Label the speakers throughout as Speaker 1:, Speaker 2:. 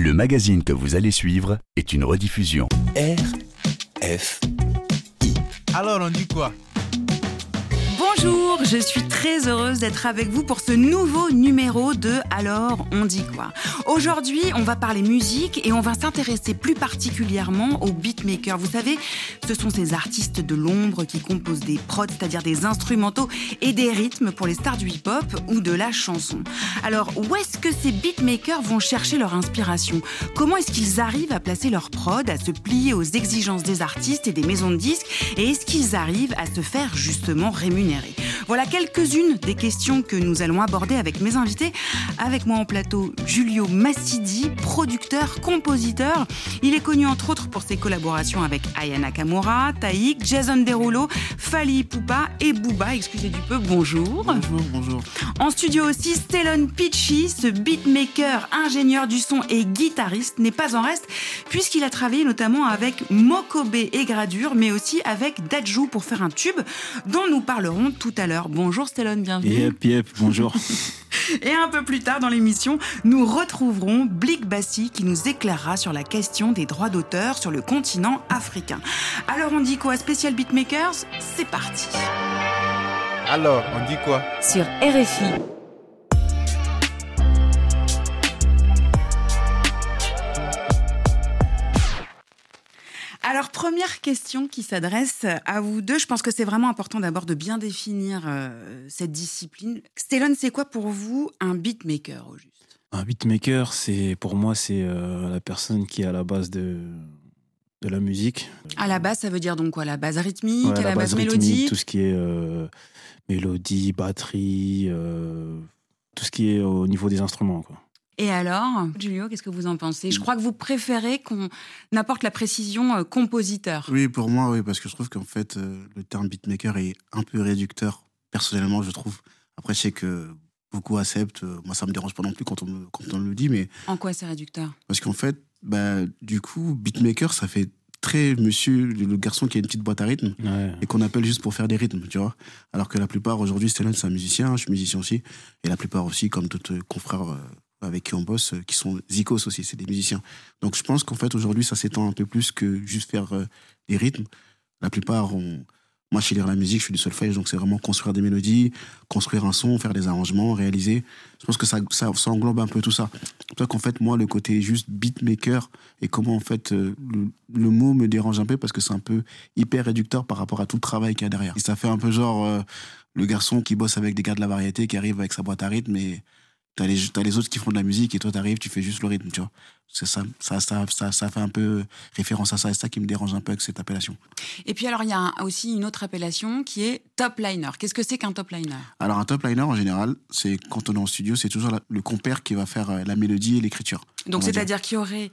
Speaker 1: Le magazine que vous allez suivre est une rediffusion.
Speaker 2: F.
Speaker 3: Alors on dit quoi?
Speaker 4: Bonjour, je suis très heureuse d'être avec vous pour ce nouveau numéro de Alors on dit quoi Aujourd'hui, on va parler musique et on va s'intéresser plus particulièrement aux beatmakers. Vous savez, ce sont ces artistes de l'ombre qui composent des prods, c'est-à-dire des instrumentaux et des rythmes pour les stars du hip-hop ou de la chanson. Alors, où est-ce que ces beatmakers vont chercher leur inspiration? Comment est-ce qu'ils arrivent à placer leur prod, à se plier aux exigences des artistes et des maisons de disques? Et est-ce qu'ils arrivent à se faire justement rémunérer? Voilà quelques-unes des questions que nous allons aborder avec mes invités. Avec moi en plateau, Giulio Massidi, producteur, compositeur. Il est connu entre autres pour ses collaborations avec Aya Nakamura, Taïk, Jason Derulo, Fali Poupa et Booba. Excusez du peu, bonjour.
Speaker 5: Bonjour, bonjour.
Speaker 4: En studio aussi, Stellon Pitchy, ce beatmaker, ingénieur du son et guitariste, n'est pas en reste puisqu'il a travaillé notamment avec Mokobe et Gradure, mais aussi avec Dajou pour faire un tube dont nous parlerons tout à l'heure. Bonjour Stellon, bienvenue.
Speaker 5: Yep, yep, bonjour.
Speaker 4: Et un peu plus tard dans l'émission, nous retrouverons Blick Bassi qui nous éclairera sur la question des droits d'auteur sur le continent africain. Alors on dit quoi Spécial Beatmakers? C'est parti.
Speaker 3: Alors on dit quoi?
Speaker 6: Sur RFI.
Speaker 4: Alors, première question qui s'adresse à vous deux. Je pense que c'est vraiment important d'abord de bien définir euh, cette discipline. Stellon, c'est quoi pour vous un beatmaker au juste?
Speaker 5: Un beatmaker, c'est pour moi, c'est euh, la personne qui est à la base de, de la musique.
Speaker 4: À la base, ça veut dire donc quoi? La base rythmique,
Speaker 5: Ouais,
Speaker 4: à la, base,
Speaker 5: rythmique,
Speaker 4: mélodie
Speaker 5: Tout ce qui est euh, mélodie, batterie, tout ce qui est au niveau des instruments. Quoi.
Speaker 4: Et alors, Julio, qu'est-ce que vous en pensez? Je crois que vous préférez qu'on apporte la précision euh, compositeur.
Speaker 7: Oui, pour moi, oui, parce que je trouve qu'en fait, euh, le terme beatmaker est un peu réducteur, personnellement, je trouve. Après, je sais que beaucoup acceptent. euh, Moi, ça me dérange pas non plus quand on me, quand on le dit, mais
Speaker 4: En quoi c'est réducteur?
Speaker 7: parce qu'en fait, bah, du coup, beatmaker, ça fait très monsieur, le garçon qui a une petite boîte à rythme
Speaker 5: Ouais.
Speaker 7: et qu'on appelle juste pour faire des rythmes, tu vois. Alors que la plupart, aujourd'hui, Stellan, c'est un musicien, je suis musicien aussi, et la plupart aussi, comme d'autres euh, confrères euh, avec qui on bosse, euh, qui sont zikos aussi, c'est des musiciens. Donc je pense qu'en fait, aujourd'hui, ça s'étend un peu plus que juste faire euh, des rythmes. La plupart, on... moi, je suis la musique, je suis du solfège, donc c'est vraiment construire des mélodies, construire un son, faire des arrangements, réaliser. Je pense que ça, ça, englobe un peu tout ça. C'est pour qu'en fait, moi, le côté juste beatmaker et comment, en fait, euh, le, mot me dérange un peu parce que c'est un peu hyper réducteur par rapport à tout le travail qu'il y a derrière. Et ça fait un peu genre le garçon qui bosse avec des gars de la variété, qui arrive avec sa boîte à rythme et t'as les, autres qui font de la musique et toi t'arrives, tu fais juste le rythme, tu vois. C'est ça, ça, ça, ça, ça fait un peu référence à ça et c'est ça qui me dérange un peu avec cette appellation.
Speaker 4: Et puis alors, il y a un- aussi une autre appellation qui est top liner. Qu'est-ce que c'est qu'un top liner?
Speaker 7: Alors un top liner en général, c'est quand on est en studio, c'est toujours la- le compère qui va faire euh, la mélodie et l'écriture.
Speaker 4: Donc, c'est-à-dire qu'il y aurait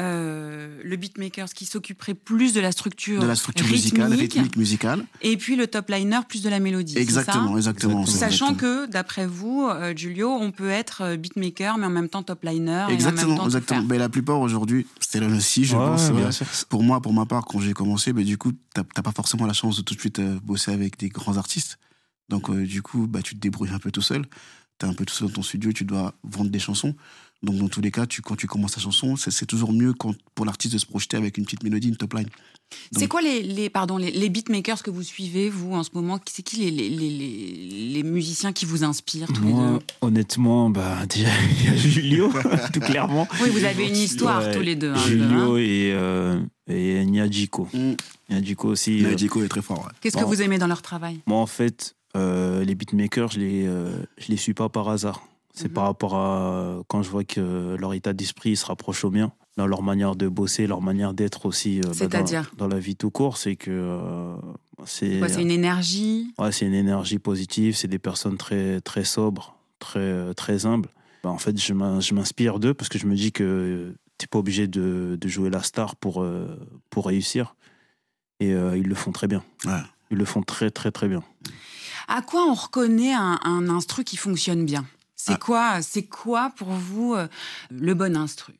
Speaker 4: euh, le beatmaker qui s'occuperait plus de la structure,
Speaker 7: De la structure musicale,
Speaker 4: rythmique,
Speaker 7: rythmique, musicale.
Speaker 4: et puis le top liner plus de la mélodie.
Speaker 7: Exactement,
Speaker 4: ça?
Speaker 7: Exactement.
Speaker 4: Sachant
Speaker 7: Exactement.
Speaker 4: que, d'après vous, euh, Giulio, on peut être euh, beatmaker, mais en même temps top liner. et en même
Speaker 7: Exactement,
Speaker 4: temps
Speaker 7: exactement. Mais la plupart aujourd'hui, c'était là aussi, je
Speaker 5: Ouais,
Speaker 7: pense.
Speaker 5: bien
Speaker 7: ouais.
Speaker 5: sûr.
Speaker 7: Pour moi, pour ma part, quand j'ai commencé, bah, du coup, t'as t'as pas forcément la chance de tout de suite euh, bosser avec des grands artistes. Donc, euh, du coup, bah, tu te débrouilles un peu tout seul. T'es un peu tout seul dans ton studio, tu dois vendre des chansons. Donc, dans tous les cas, tu, quand tu commences ta chanson, c'est toujours mieux quand, pour l'artiste de se projeter avec une petite mélodie, une top line.
Speaker 4: C'est quoi les, les, pardon, les, les beatmakers que vous suivez, vous, en ce moment? C'est qui les, les, les, les- les musiciens qui vous inspirent tous les deux?
Speaker 5: honnêtement, bah, déjà, il y a Julio, tout clairement.
Speaker 4: Oui, vous avez une histoire
Speaker 5: Ouais,
Speaker 4: tous les deux. hein,
Speaker 5: Julio
Speaker 4: hein.
Speaker 5: et, euh, et Nyadjiko.
Speaker 7: Mm.
Speaker 5: Nyadjiko aussi. Euh,
Speaker 7: Dico est très fort. ouais.
Speaker 4: Qu'est-ce que vous aimez dans leur travail?
Speaker 5: Moi, en fait, euh, les beatmakers, je les, euh, je les suis pas par hasard. C'est
Speaker 4: Mhm.
Speaker 5: par rapport à quand je vois que leur état d'esprit se rapproche au mien, dans leur manière de bosser, leur manière d'être aussi. euh, bah, dans, dans la vie tout court, c'est que euh, c'est
Speaker 4: une énergie
Speaker 5: ouais, c'est une énergie positive. C'est des personnes très très sobres, très très humbles. Bah, en fait, je m'in- je m'inspire d'eux parce que je me dis que t'es pas obligé de, de jouer la star pour euh, pour réussir. Et euh, ils le font très bien.
Speaker 7: Ouais.
Speaker 5: Ils le font très très très bien.
Speaker 4: À quoi on reconnaît un, un instru qui fonctionne bien? C'est
Speaker 7: Ah.
Speaker 4: quoi, c'est quoi pour vous euh, le bon instru?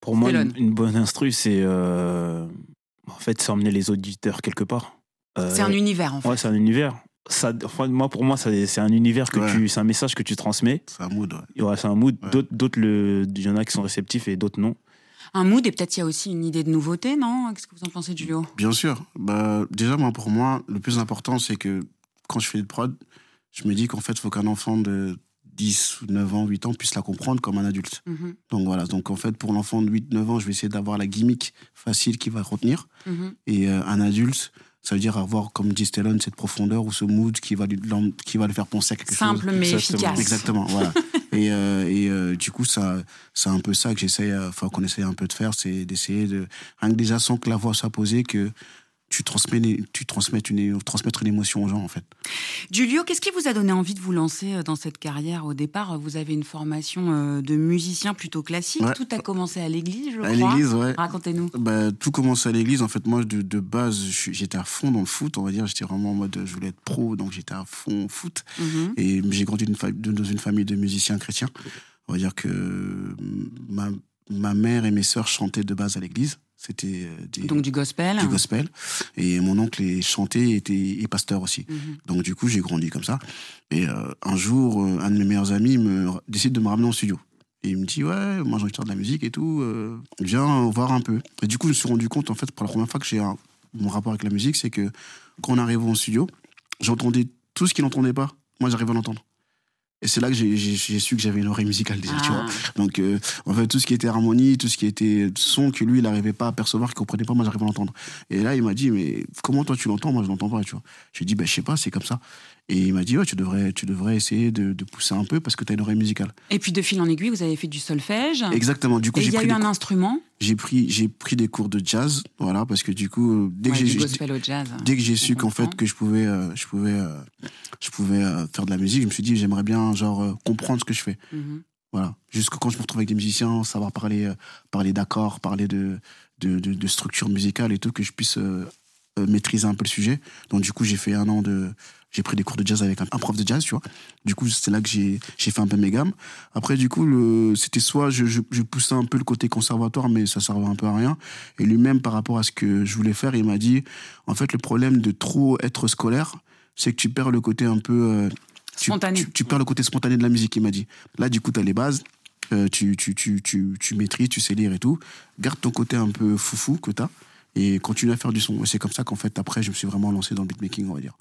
Speaker 5: Pour moi, une, une bonne instru, c'est euh, en fait, c'est emmener les auditeurs quelque part. Euh,
Speaker 4: C'est un univers en fait.
Speaker 5: Ouais, c'est un univers. ça, enfin, moi, pour moi, c'est un univers que
Speaker 7: Ouais.
Speaker 5: tu, c'est un message que tu transmets.
Speaker 7: C'est un mood, ouais.
Speaker 5: C'est un mood.
Speaker 7: Ouais.
Speaker 5: D'autres, d'autres, le, il y en a qui sont réceptifs et d'autres non.
Speaker 4: Un mood et peut-être il y a aussi une idée de nouveauté, non? Qu'est-ce que vous en pensez, Julio?
Speaker 7: Bien sûr. Bah, déjà, moi, pour moi, le plus important, c'est que quand je fais de prod, je me dis qu'en fait, il faut qu'un enfant de 10, 9 ans, 8 ans puisse la comprendre comme un adulte.
Speaker 4: Mhm,
Speaker 7: Donc voilà. Donc en fait, pour l'enfant de 8, 9 ans, je vais essayer d'avoir la gimmick facile qui va retenir.
Speaker 4: mhm.
Speaker 7: Et euh, un adulte, ça veut dire avoir, comme dit Stellon, cette profondeur ou ce mood qui va lui, qui va le faire penser à quelque chose.
Speaker 4: Simple mais
Speaker 5: Exactement.
Speaker 4: efficace.
Speaker 7: Exactement, voilà. et euh, et euh, du coup, ça, c'est un peu ça que j'essaie, euh, enfin, qu'on essaie un peu de faire, c'est d'essayer de, rien que déjà sans que la voix soit posée, que tu transmets, une- tu transmets une, transmettre une émotion aux gens, en fait.
Speaker 4: Julio, qu'est-ce qui vous a donné envie de vous lancer euh, dans cette carrière? Au départ, vous avez une formation euh, de musicien plutôt classique.
Speaker 7: Ouais.
Speaker 4: Tout a commencé à l'église, je
Speaker 7: À
Speaker 4: crois.
Speaker 7: l'église, ouais.
Speaker 4: Racontez-nous.
Speaker 7: Bah, tout commence à l'église. En fait, moi, de, de base, j'étais à fond dans le foot, on va dire. J'étais vraiment en mode, je voulais être pro, donc j'étais à fond foot.
Speaker 4: Mhm.
Speaker 7: Et j'ai grandi dans une famille de musiciens chrétiens. On va dire que ma, ma mère et mes sœurs chantaient de base à l'église. C'était euh, des-
Speaker 4: Donc du gospel.
Speaker 7: du gospel. Et mon oncle est chanté était, et pasteur aussi.
Speaker 4: Mhm.
Speaker 7: Donc du coup, j'ai grandi comme ça. Et euh, un jour, euh, un de mes meilleurs amis me, décide de me ramener en studio. Et il me dit, ouais, moi j'ai envie de faire de la musique et tout, euh, viens voir un peu. Et du coup, je me suis rendu compte, en fait, pour la première fois que j'ai un- mon rapport avec la musique, c'est que quand on arrive en studio, j'entendais tout ce qu'il n'entendait pas. Moi, j'arrivais à l'entendre. Et c'est là que j'ai- j'ai j'ai su que j'avais une oreille musicale déjà, tu vois.
Speaker 4: Ah.
Speaker 7: Donc, euh, en fait, tout ce qui était harmonie, tout ce qui était son que lui, il n'arrivait pas à percevoir, qu'il comprenait pas, moi, j'arrivais à l'entendre. Et là, il m'a dit, mais comment toi tu l'entends? Moi, je l'entends pas, tu vois. Je lui ai dit, ben, je sais pas, c'est comme ça. Et il m'a dit, ouais, tu devrais, tu devrais essayer de, de pousser un peu parce que tu as une oreille musicale.
Speaker 4: Et puis de fil en aiguille, vous avez fait du solfège.
Speaker 7: Exactement. Du coup,
Speaker 4: Et il y a eu un instrument.
Speaker 7: j'ai pris, j'ai pris des cours de jazz, voilà, parce que du coup, euh, dès
Speaker 4: Ouais,
Speaker 7: que j'ai,
Speaker 4: jazz.
Speaker 7: dès que j'ai su qu'en fait que je pouvais, euh, je pouvais, euh, je pouvais euh, faire de la musique, je me suis dit, j'aimerais bien, genre, comprendre ce que je fais.
Speaker 4: Mhm.
Speaker 7: Voilà. Jusque quand je me retrouve avec des musiciens, savoir parler, parler d'accords, parler de, de, de, de structure musicale et tout, que je puisse maîtriser un peu le sujet. Donc, du coup, j'ai fait un an de. J'ai pris des cours de jazz avec un, un prof de jazz, tu vois. Du coup, c'est là que j'ai fait un peu mes gammes. Après, du coup, c'était soit je, je, je poussais un peu le côté conservatoire, mais ça servait un peu à rien. Et lui-même, par rapport à ce que je voulais faire, il m'a dit en fait, le problème de trop être scolaire, c'est que tu perds le côté un peu. euh, tu-
Speaker 4: Spontané.
Speaker 7: Tu, tu perds le côté spontané de la musique, il m'a dit. Là, du coup, tu as les bases, euh, tu, maîtrises, tu sais lire et tout. Garde ton côté un peu foufou que tu as et continue à faire du son. Et c'est comme ça qu'en fait, après, je me suis vraiment lancé dans le beatmaking, on va dire.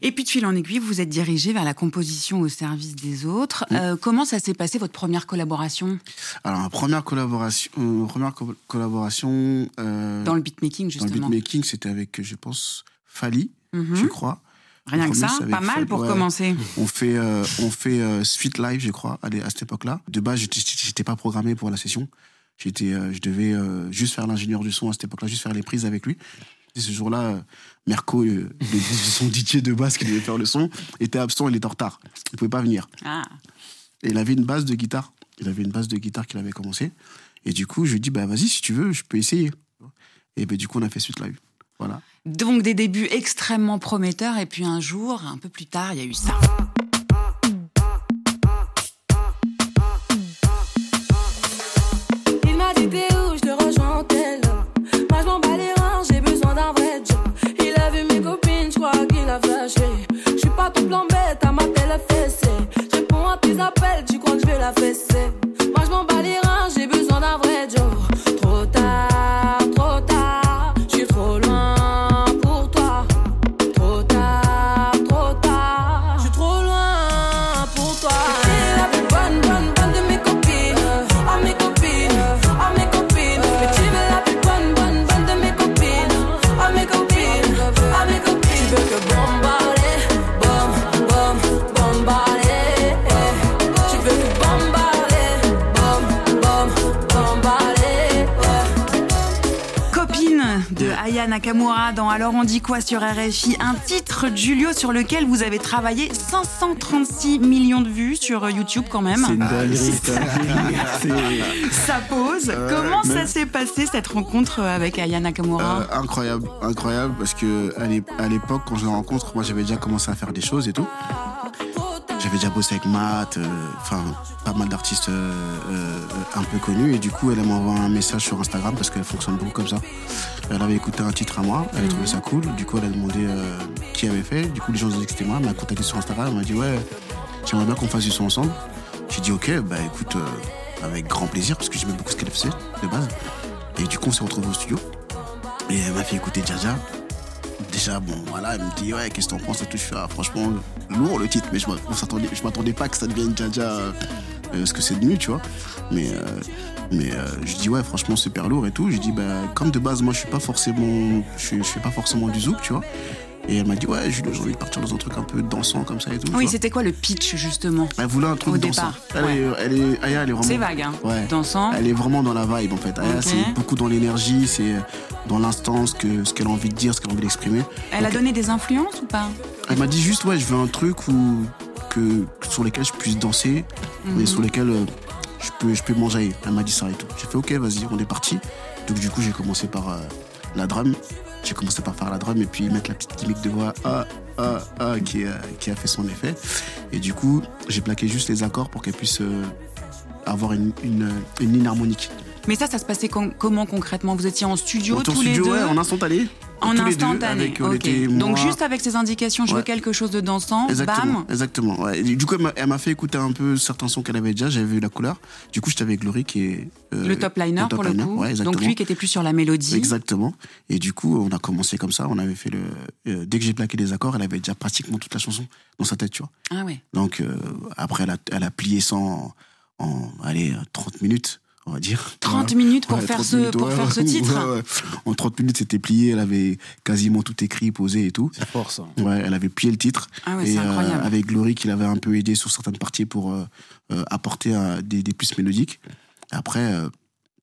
Speaker 4: Et puis de fil en aiguille, vous êtes dirigé vers la composition au service des autres. Euh, comment ça s'est passé votre première collaboration?
Speaker 7: Alors, ma première collaboration, euh, première co- collaboration euh,
Speaker 4: dans le beatmaking
Speaker 7: dans le
Speaker 4: justement
Speaker 7: beatmaking, c'était avec, je pense, Fali,
Speaker 4: Mhm.
Speaker 7: je crois.
Speaker 4: Rien que ça, pas mal pour
Speaker 7: ouais.
Speaker 4: commencer.
Speaker 7: On fait, on fait Sweet Live, je crois, à, à cette époque-là. De base, j'étais- pas programmé pour la session. J'étais, je devais juste faire l'ingénieur du son à cette époque-là, juste faire les prises avec lui. Et ce jour-là, euh, Merco, le, le- son DJ de base qui devait faire le son, était absent, il était en retard. Il pouvait pas venir.
Speaker 4: Ah.
Speaker 7: Et il avait une base de guitare. Il avait une base de guitare qu'il avait commencé. Et du coup, je lui ai dit, bah vas-y, si tu veux, je peux essayer. Et ben du coup, on a fait Sweet Live. Voilà.
Speaker 4: Donc des débuts extrêmement prometteurs et puis un jour, un peu plus tard, il y a eu ça.
Speaker 6: Appels, tu crois que je vais la fesser
Speaker 4: Aya Nakamura dans Alors on dit quoi sur RFI, un titre Julio sur lequel vous avez travaillé 536 millions de vues sur YouTube quand même.
Speaker 5: C'est une dinguerie.
Speaker 4: Ça pose. Comment ça s'est passé cette rencontre avec Aya Nakamura?
Speaker 7: Euh, incroyable, incroyable, parce que à l'époque, quand je la rencontre, moi j'avais déjà commencé à faire des choses et tout. J'avais déjà bossé avec Matt, euh, enfin pas mal d'artistes euh, euh, un peu connus. Et du coup, elle m'a envoyé un message sur Instagram parce qu'elle fonctionne beaucoup comme ça. Elle avait écouté un titre à moi, elle a trouvé ça cool. Du coup, elle a demandé qui avait fait. Du coup, les gens ont dit que c'était moi. Elle m'a contacté sur Instagram. Elle m'a dit ouais, j'aimerais bien qu'on fasse du son ensemble. J'ai dit ok, bah écoute, euh, avec grand plaisir parce que j'aimais beaucoup ce qu'elle faisait de base. Et du coup, on s'est retrouvés au studio. Et elle m'a fait écouter Jaja. Déjà, bon, voilà, elle me dit, ouais, qu'est-ce que t'en penses et tout. Je ah, franchement, lourd le titre, mais je m'a- on s'attendait- je m'attendais pas que ça devienne Jaja euh, euh, ce que c'est devenu, tu vois. Mais, euh, mais euh, je dis, ouais, franchement, super lourd et tout. Je dis, bah, comme de base, moi, je suis pas forcément, je, je fais pas forcément du zouk, tu vois. Et elle m'a dit, ouais, j'ai envie de partir dans un truc un peu dansant comme ça et tout.
Speaker 4: Oui, c'était quoi le pitch justement?
Speaker 7: Elle voulait un truc
Speaker 4: Au
Speaker 7: dansant.
Speaker 4: départ,
Speaker 7: Elle,
Speaker 4: ouais.
Speaker 7: est, elle est, Aya, elle est vraiment.
Speaker 4: C'est vague, hein
Speaker 7: Ouais.
Speaker 4: Dansant.
Speaker 7: Elle est vraiment dans la vibe en fait. Aya, c'est beaucoup dans l'énergie, c'est dans l'instant, ce que- ce qu'elle a envie de dire, ce qu'elle a envie d'exprimer.
Speaker 4: Elle a donné des influences ou pas?
Speaker 7: Elle m'a dit juste, ouais, je veux un truc où, que, sur lesquels je puisse danser, mais
Speaker 4: Mhm.
Speaker 7: sur lesquels euh, je peux, je peux manger. Elle m'a dit ça et tout. J'ai fait, ok, vas-y, on est parti. Donc, du coup, j'ai commencé par euh, la drum. J'ai commencé par faire la drum et puis mettre la petite gimmick de voix ah, ah, ah, qui, a, qui a fait son effet. Et du coup, j'ai plaqué juste les accords pour qu'elle puisse euh, avoir une, une, une ligne harmonique.
Speaker 4: Mais ça, ça se passait com- comment concrètement? Vous étiez en studio
Speaker 7: en
Speaker 4: tous les
Speaker 7: studio,
Speaker 4: deux?
Speaker 7: ouais, en instantané.
Speaker 4: En
Speaker 7: tous les deux,
Speaker 4: instantané.
Speaker 7: avec, on
Speaker 4: ok.
Speaker 7: était,
Speaker 4: Donc juste avec ces indications, je veux quelque chose de dansant.
Speaker 7: Exactement,
Speaker 4: Bam.
Speaker 7: exactement. ouais. Et du coup, elle m'a- fait écouter un peu certains sons qu'elle avait déjà. J'avais vu la couleur. Du coup, j'étais avec Glory qui est euh,
Speaker 4: Le top liner
Speaker 7: le top
Speaker 4: pour le coup.
Speaker 7: ouais.
Speaker 4: Donc lui qui était plus sur la mélodie.
Speaker 7: Exactement. Et du coup, on a commencé comme ça. On avait fait le. euh, dès que j'ai plaqué les accords, elle avait déjà pratiquement toute la chanson dans sa tête, tu vois.
Speaker 4: Ah ouais.
Speaker 7: Donc euh, après, elle a, elle a plié ça en, en allez, 30 minutes, on va dire.
Speaker 4: 30
Speaker 7: Voilà.
Speaker 4: minutes pour
Speaker 7: Ouais,
Speaker 4: faire
Speaker 7: 30
Speaker 4: ce
Speaker 7: minutes,
Speaker 4: pour
Speaker 7: ouais,
Speaker 4: faire ce titre.
Speaker 7: ouais, ouais. En 30 minutes, c'était plié. Elle avait quasiment tout écrit, posé et tout.
Speaker 5: C'est fort ça.
Speaker 7: Ouais, elle avait plié le titre.
Speaker 4: Ah ouais,
Speaker 7: et
Speaker 4: c'est
Speaker 7: euh,
Speaker 4: incroyable.
Speaker 7: avec Glory qui l'avait un peu aidé sur certaines parties pour euh, euh, apporter euh, des, des plus mélodiques. Et après, euh,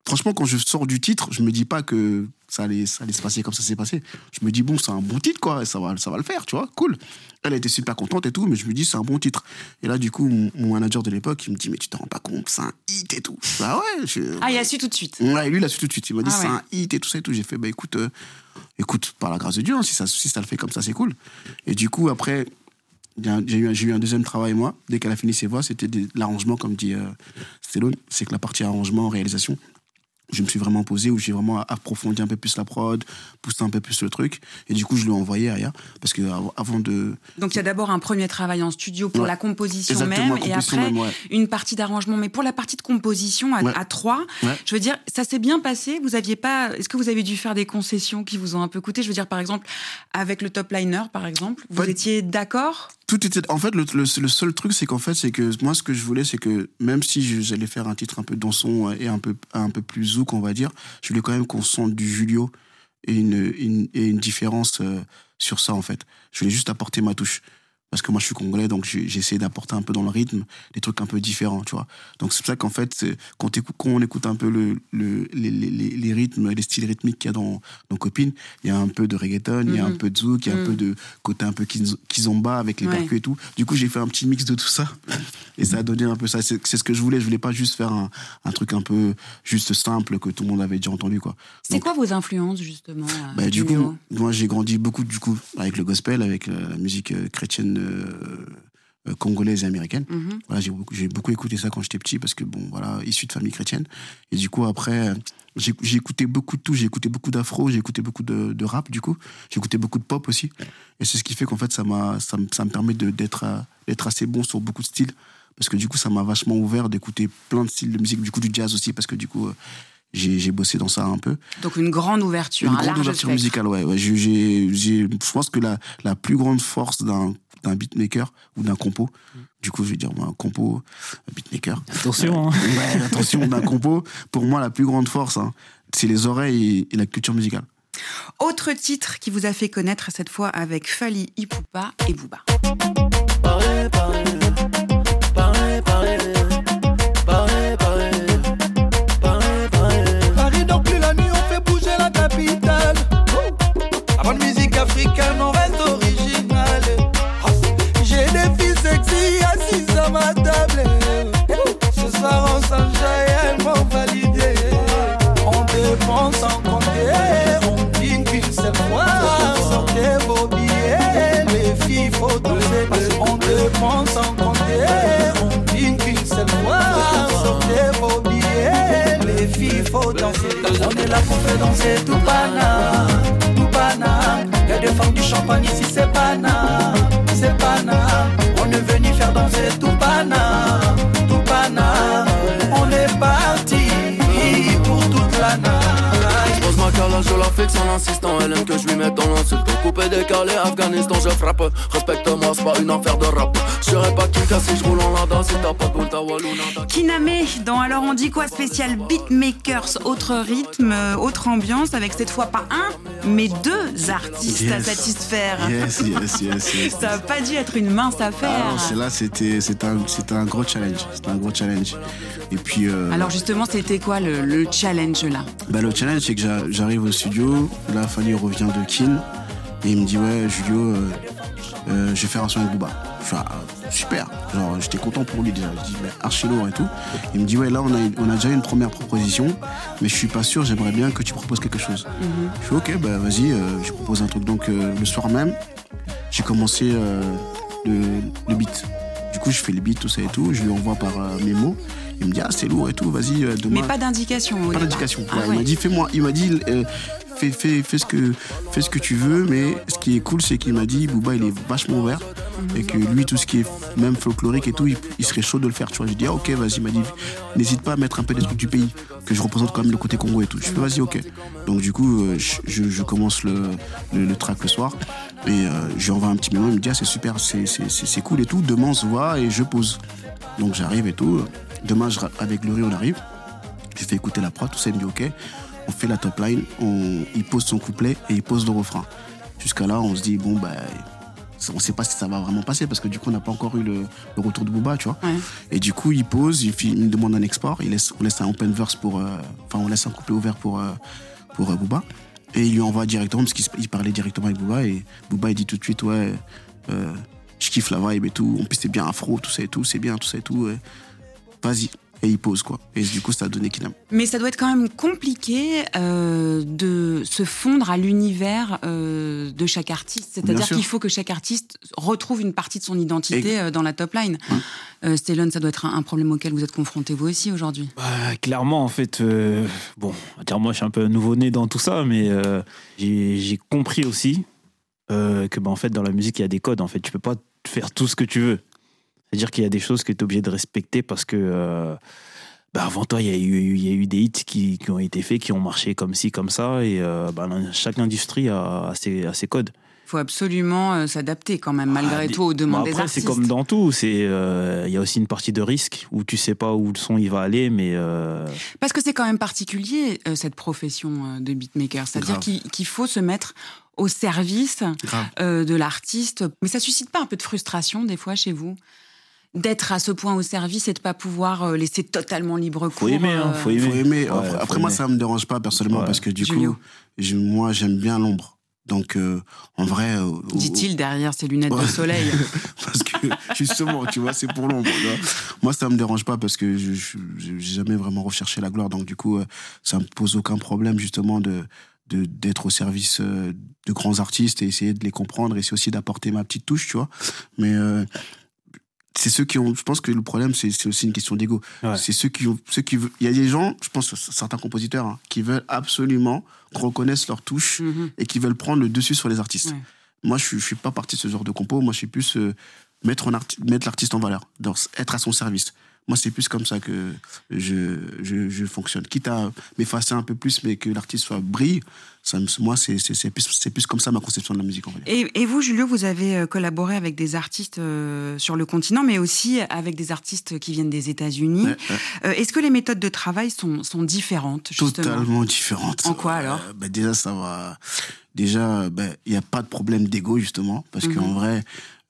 Speaker 7: franchement, quand je sors du titre, je me dis pas que ça allait, ça allait se passer comme ça s'est passé. Je me dis, bon, c'est un bon titre, quoi, et ça va, ça va le faire, tu vois, cool. Elle était super contente et tout, mais je me dis, c'est un bon titre. Et là, du coup, mon, mon manager de l'époque, il me dit, mais tu te rends pas compte, c'est un hit et tout. Bah ouais, je...
Speaker 4: Ah, il a su tout de suite.
Speaker 7: Ouais, lui, il a su tout de suite. Il m'a dit,
Speaker 4: Ah
Speaker 7: c'est
Speaker 4: ouais.
Speaker 7: un hit et tout ça et tout. J'ai fait, bah écoute, euh, écoute, par la grâce de Dieu, hein, si, ça, si ça le fait comme ça, c'est cool. Et du coup, après, j'ai eu, un- j'ai eu un deuxième travail, moi. Dès qu'elle a fini ses voix, c'était l'arrangement, comme dit euh, Stallone. C'est que la partie arrangement, réalisation, je me suis vraiment posé, où j'ai vraiment approfondi un peu plus la prod, poussé un peu plus le truc. Et du coup, je l'ai envoyé à. Parce que av- avant de.
Speaker 4: Donc il y a d'abord un premier travail en studio pour
Speaker 7: Ouais.
Speaker 4: la composition
Speaker 7: Exactement,
Speaker 4: même, et après
Speaker 7: même, ouais.
Speaker 4: une partie d'arrangement. Mais pour la partie de composition à,
Speaker 7: Ouais.
Speaker 4: à trois, je veux dire, ça s'est bien passé. Vous aviez pas Est-ce que vous avez dû faire des concessions qui vous ont un peu coûté? Je veux dire, par exemple, avec le top liner, par exemple, vous étiez d'accord?
Speaker 7: Tout était. En fait, le, le- seul truc, c'est qu'en fait, c'est que moi, ce que je voulais, c'est que même si j'allais faire un titre un peu dansant et un peu, un peu plus zouk, on va dire, je voulais quand même qu'on sente du Julio et une, une, et une différence euh, sur ça, en fait. Je voulais juste apporter ma touche. Parce que moi, je suis congolais, donc essayé d'apporter un peu dans le rythme des trucs un peu différents, tu vois. Donc c'est pour ça qu'en fait, quand, on écoute un peu le, le, les, les, les- rythmes, les styles rythmiques qu'il y a dans, dans Copine, il y a un peu de reggaeton, il y a un
Speaker 4: Mhm.
Speaker 7: peu de zouk, il y a un
Speaker 4: Mhm.
Speaker 7: peu de côté un peu kiz- kizomba avec les
Speaker 4: Ouais.
Speaker 7: percus et tout. Du coup, j'ai fait un petit mix de tout ça. Et ça a donné un peu ça. C'est ce que je voulais. Je voulais pas juste faire un, un truc un peu juste simple que tout le monde avait déjà entendu, quoi.
Speaker 4: C'est quoi vos influences, justement
Speaker 7: bah, du coup, moi j'ai grandi beaucoup du coup avec le gospel, avec la musique euh, chrétienne euh, euh, congolaise et américaine.
Speaker 4: Mhm.
Speaker 7: Voilà, j'ai beaucoup, écouté ça quand j'étais petit parce que bon voilà, issu de famille chrétienne. Et du coup après, j'ai écouté beaucoup de tout. J'ai écouté beaucoup d'afro, j'ai écouté beaucoup de, de rap du coup. J'ai écouté beaucoup de pop aussi. Et c'est ce qui fait qu'en fait ça ça, me- ça me permet d'être assez bon sur beaucoup de styles parce que du coup ça m'a vachement ouvert d'écouter plein de styles de musique. Du coup du jazz aussi parce que du coup euh, j'ai, bossé dans ça un peu.
Speaker 4: Donc une grande ouverture,
Speaker 7: Une
Speaker 4: un
Speaker 7: grande
Speaker 4: large
Speaker 7: ouverture
Speaker 4: spectre.
Speaker 7: musicale, ouais. ouais. J'ai- j'ai- j'ai- je pense que la, la plus grande force d'un d'un beatmaker ou d'un compo, du coup je vais dire moi, un compo, un beatmaker.
Speaker 5: Attention, hein.
Speaker 7: Ouais, attention, d'un compo, pour moi la plus grande force, hein, c'est les oreilles et, et la culture musicale.
Speaker 4: Autre titre qui vous a fait connaître cette fois avec Fali Ipupa et Booba.
Speaker 8: monde sans compter. On dit qu'une seule fois, sortez vos billets. Les filles, faut danser. On est là pour faire danser tout pana, tout pana. Y'a des femmes du champagne ici, c'est pana.
Speaker 9: Pose ma calage, je la fixe en insistant. Elle aime que je lui mette dans l'insulte. Coupé, décalé, Afghanistan, je frappe. Respecte-moi, c'est pas une affaire de rap. Je serais pas qui si je roule en lada. Si t'as pas de boule, nada.
Speaker 4: Kiname, dans Alors on dit quoi spécial Beatmakers, autre rythme, autre ambiance, avec cette fois pas un, mais deux artistes à satisfaire.
Speaker 7: Yes, yes, yes, yes.
Speaker 4: Ça n'a pas dû être une mince affaire.
Speaker 7: Ah là, c'était, un, un gros challenge. C'était un gros challenge. Et puis, euh,
Speaker 4: Alors justement, c'était quoi le, le challenge là?
Speaker 7: Bah, le challenge, c'est que j'a- j'arrive au studio. Là, Fanny revient de Kin. Et il me dit, ouais, Julio, euh, euh, je vais faire un son avec Booba. Je fais, ah, super. Genre, j'étais content pour lui déjà. Je dis, mais archi lourd et tout. Il me dit, ouais, là, on a, on a déjà une première proposition, mais je suis pas sûr, j'aimerais bien que tu proposes quelque chose. Je fais, ok, bah vas-y, euh, je propose un truc. Donc, euh, le soir même, j'ai commencé euh, le, le beat. Du coup, je fais le beat, tout ça et tout. Je lui envoie par mémo. Il me dit, ah, c'est lourd et tout, vas-y, demain.
Speaker 4: Mais pas d'indication.
Speaker 7: Pas d'indication.
Speaker 4: Ah
Speaker 7: Ouais, Il m'a dit fais-moi. Il m'a dit fais, ce que fais ce que tu veux, mais ce qui est cool, c'est qu'il m'a dit Booba il est vachement ouvert et que lui tout ce qui est même folklorique et tout, il, serait chaud de le faire. Tu vois, j'ai dit ah, ok vas-y. Il m'a dit n'hésite pas à mettre un peu des trucs du pays que je représente quand même le côté Congo et tout. Je fais vas-y ok. Donc du coup euh, je, commence le, le, track le soir et euh, je lui envoie un petit mémo. Il me dit ah c'est super, c'est c'est- c'est- cool et tout. Demain on se voit et je pose. Donc j'arrive et tout. Demain je avec Laurie on arrive. Je fais écouter la prod, tout ça, il me dit ok. On fait la top line, on, il pose son couplet et il pose le refrain. Jusqu'à là, on se dit, bon, bah, on sait pas si ça va vraiment passer parce que du coup, on n'a pas encore eu le, le retour de Booba, tu vois.
Speaker 4: Ouais.
Speaker 7: Et du coup, il pose, il, fait- il me demande un export, il laisse, on laisse un open verse pour. euh, Enfin, on laisse un couplet ouvert pour, euh, pour euh, Booba. Et il lui envoie directement, parce qu'il parlait directement avec Booba. Et Booba, il dit tout de suite, ouais, je kiffe la vibe et tout. En plus, c'est bien afro, tout ça et tout, c'est bien, tout ça et tout. Vas-y. Et il pose, quoi. Et du coup, ça a donné Kinam.
Speaker 4: Mais ça doit être quand même compliqué euh, de se fondre à l'univers euh, de chaque artiste. C'est-à-dire qu'il faut que chaque artiste retrouve une partie de son identité euh, dans la top line. Euh, Stellon, ça doit être un, un problème auquel vous êtes confronté vous aussi aujourd'hui.
Speaker 5: Bah, clairement, en fait, euh, bon, dire moi, je suis un peu nouveau-né dans tout ça, mais euh, j'ai j'ai compris aussi euh, que, bah, en fait, dans la musique, il y a des codes. En fait, tu peux pas faire tout ce que tu veux. C'est-à-dire qu'il y a des choses que tu es obligé de respecter parce que, euh, bah, avant toi, il y, a eu- il y a eu des hits qui, qui ont été faits, qui ont marché comme ci, comme ça, et euh, bah, chaque industrie a, a ses, a ses codes.
Speaker 4: Il faut absolument euh, s'adapter quand même, malgré
Speaker 5: Ah,
Speaker 4: tout, aux demandes des
Speaker 5: après,
Speaker 4: artistes.
Speaker 5: c'est comme dans tout. Euh, il y a aussi une partie de risque où tu sais pas où le son il va aller, mais euh,
Speaker 4: Parce que c'est quand même particulier, cette profession de beatmaker. C'est-à-dire qu'il faut se mettre au service de l'artiste. Mais ça suscite pas un peu de frustration, des fois, chez vous? D'être à ce point au service et de pas pouvoir euh, laisser totalement libre cours.
Speaker 5: faut aimer, hein,
Speaker 4: euh,
Speaker 5: faut aimer.
Speaker 7: Faut aimer.
Speaker 5: Ouais,
Speaker 7: après,
Speaker 5: faut
Speaker 7: après, moi, ça me dérange pas personnellement
Speaker 5: Ouais.
Speaker 7: parce que du
Speaker 4: Julio.
Speaker 7: coup, je- moi, j'aime bien l'ombre. Donc, euh, en vrai. euh,
Speaker 4: Dit-il derrière ses lunettes de soleil.
Speaker 7: parce que justement, tu vois, c'est pour l'ombre. Moi, ça me dérange pas parce que je j'ai jamais vraiment recherché la gloire. Donc, du coup, ça me pose aucun problème justement de d'être au service de grands artistes et essayer de les comprendre et c'est aussi d'apporter ma petite touche, tu vois. Mais euh, c'est ceux qui ont. Je pense que le problème, c'est aussi une question d'ego.
Speaker 5: Ouais.
Speaker 7: C'est ceux qui ont. Ceux qui veulent- Il y a des gens, je pense, certains compositeurs, hein, qui veulent absolument qu'on reconnaisse leur touche
Speaker 4: Mhm.
Speaker 7: et qui veulent prendre le dessus sur les artistes.
Speaker 4: Ouais.
Speaker 7: Moi, je je suis pas parti de ce genre de compo. Moi, je suis plus euh, mettre, en arti- mettre l'artiste en valeur, dans- être à son service. Moi, c'est plus comme ça que je, je, je fonctionne. Quitte à m'effacer un peu plus, mais que l'artiste soit brille, ça, moi, c'est c'est- c'est plus, c'est plus comme ça ma conception de la musique. En fait.
Speaker 4: Et, et vous, Julio, vous avez euh, collaboré avec des artistes euh, sur le continent, mais aussi avec des artistes qui viennent des États-Unis.
Speaker 7: Ouais, ouais.
Speaker 4: Euh, Est-ce que les méthodes de travail sont, sont différentes, justement
Speaker 7: Totalement différente.
Speaker 4: En quoi, alors
Speaker 7: Euh, bah, Déjà, ça va. Déjà, bah, il n'y a pas de problème d'ego, justement, parce
Speaker 4: Mhm.
Speaker 7: qu'en vrai.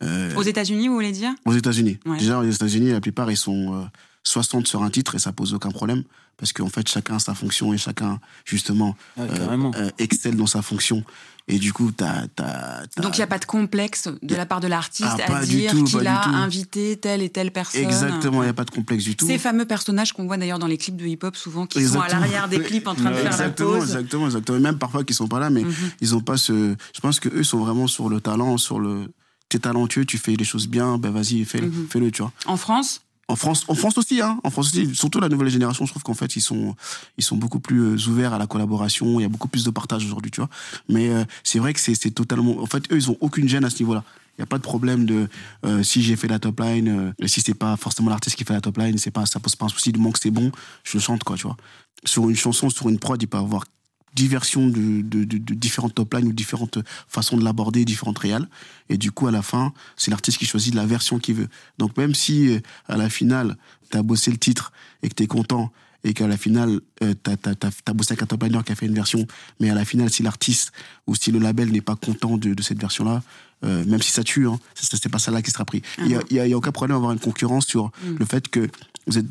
Speaker 7: Euh,
Speaker 4: Aux États-Unis, vous voulez dire?
Speaker 7: Aux États-Unis.
Speaker 4: Ouais.
Speaker 7: Déjà, aux États-Unis, la plupart, ils sont euh, 60 sur un titre et ça pose aucun problème. Parce qu'en fait, chacun a sa fonction et chacun, justement,
Speaker 5: Ouais,
Speaker 7: euh, euh, excelle dans sa fonction. Et du coup, t'as. t'as- t'as-
Speaker 4: Donc il n'y a pas de complexe de la part de l'artiste
Speaker 7: Ah,
Speaker 4: à dire
Speaker 7: tout,
Speaker 4: qu'il a invité telle et telle personne.
Speaker 7: Exactement, il n'y a pas de complexe du tout.
Speaker 4: Ces fameux personnages qu'on voit d'ailleurs dans les clips de hip-hop, souvent, qui sont à
Speaker 7: Exactement.
Speaker 4: l'arrière des clips en train de faire la
Speaker 7: exactement,
Speaker 4: pause.
Speaker 7: Exactement, exactement. Et Même parfois qu'ils sont pas là, mais
Speaker 4: Mhm.
Speaker 7: ils ont pas ce. Je pense que eux sont vraiment sur le talent, sur le. T'es talentueux, tu fais les choses bien, ben vas-y, fais-le,
Speaker 4: Mhm.
Speaker 7: fais-le, tu vois.
Speaker 4: En France?
Speaker 7: En France, en France aussi, hein. En France aussi, surtout la nouvelle génération, je trouve qu'en fait, ils sont, ils sont beaucoup plus euh, ouverts à la collaboration. Il y a beaucoup plus de partage aujourd'hui, tu vois. Mais euh, c'est vrai que c'est totalement. En fait, eux, ils ont aucune gêne à ce niveau-là. Il n'y a pas de problème de euh, si j'ai fait la top line, euh, si c'est pas forcément l'artiste qui fait la top line, c'est pas ça pose pas un souci du moment que c'est bon, je le chante quoi, tu vois. Sur une chanson, sur une prod, il peut y avoir diversion de, de, de, de différentes top lines ou différentes façons de l'aborder, différentes réals. Et du coup, à la fin, c'est l'artiste qui choisit la version qu'il veut. Donc même si euh, à la finale, tu as bossé le titre et que tu es content et qu'à la finale, euh, tu as, bossé avec un top liner qui a fait une version, mais à la finale, si l'artiste ou si le label n'est pas content de, de cette version-là, euh, même si ça tue, hein, c'est pas celle-là qui sera pris. Il n'y a, il y a- aucun problème à avoir une concurrence sur le fait que vous êtes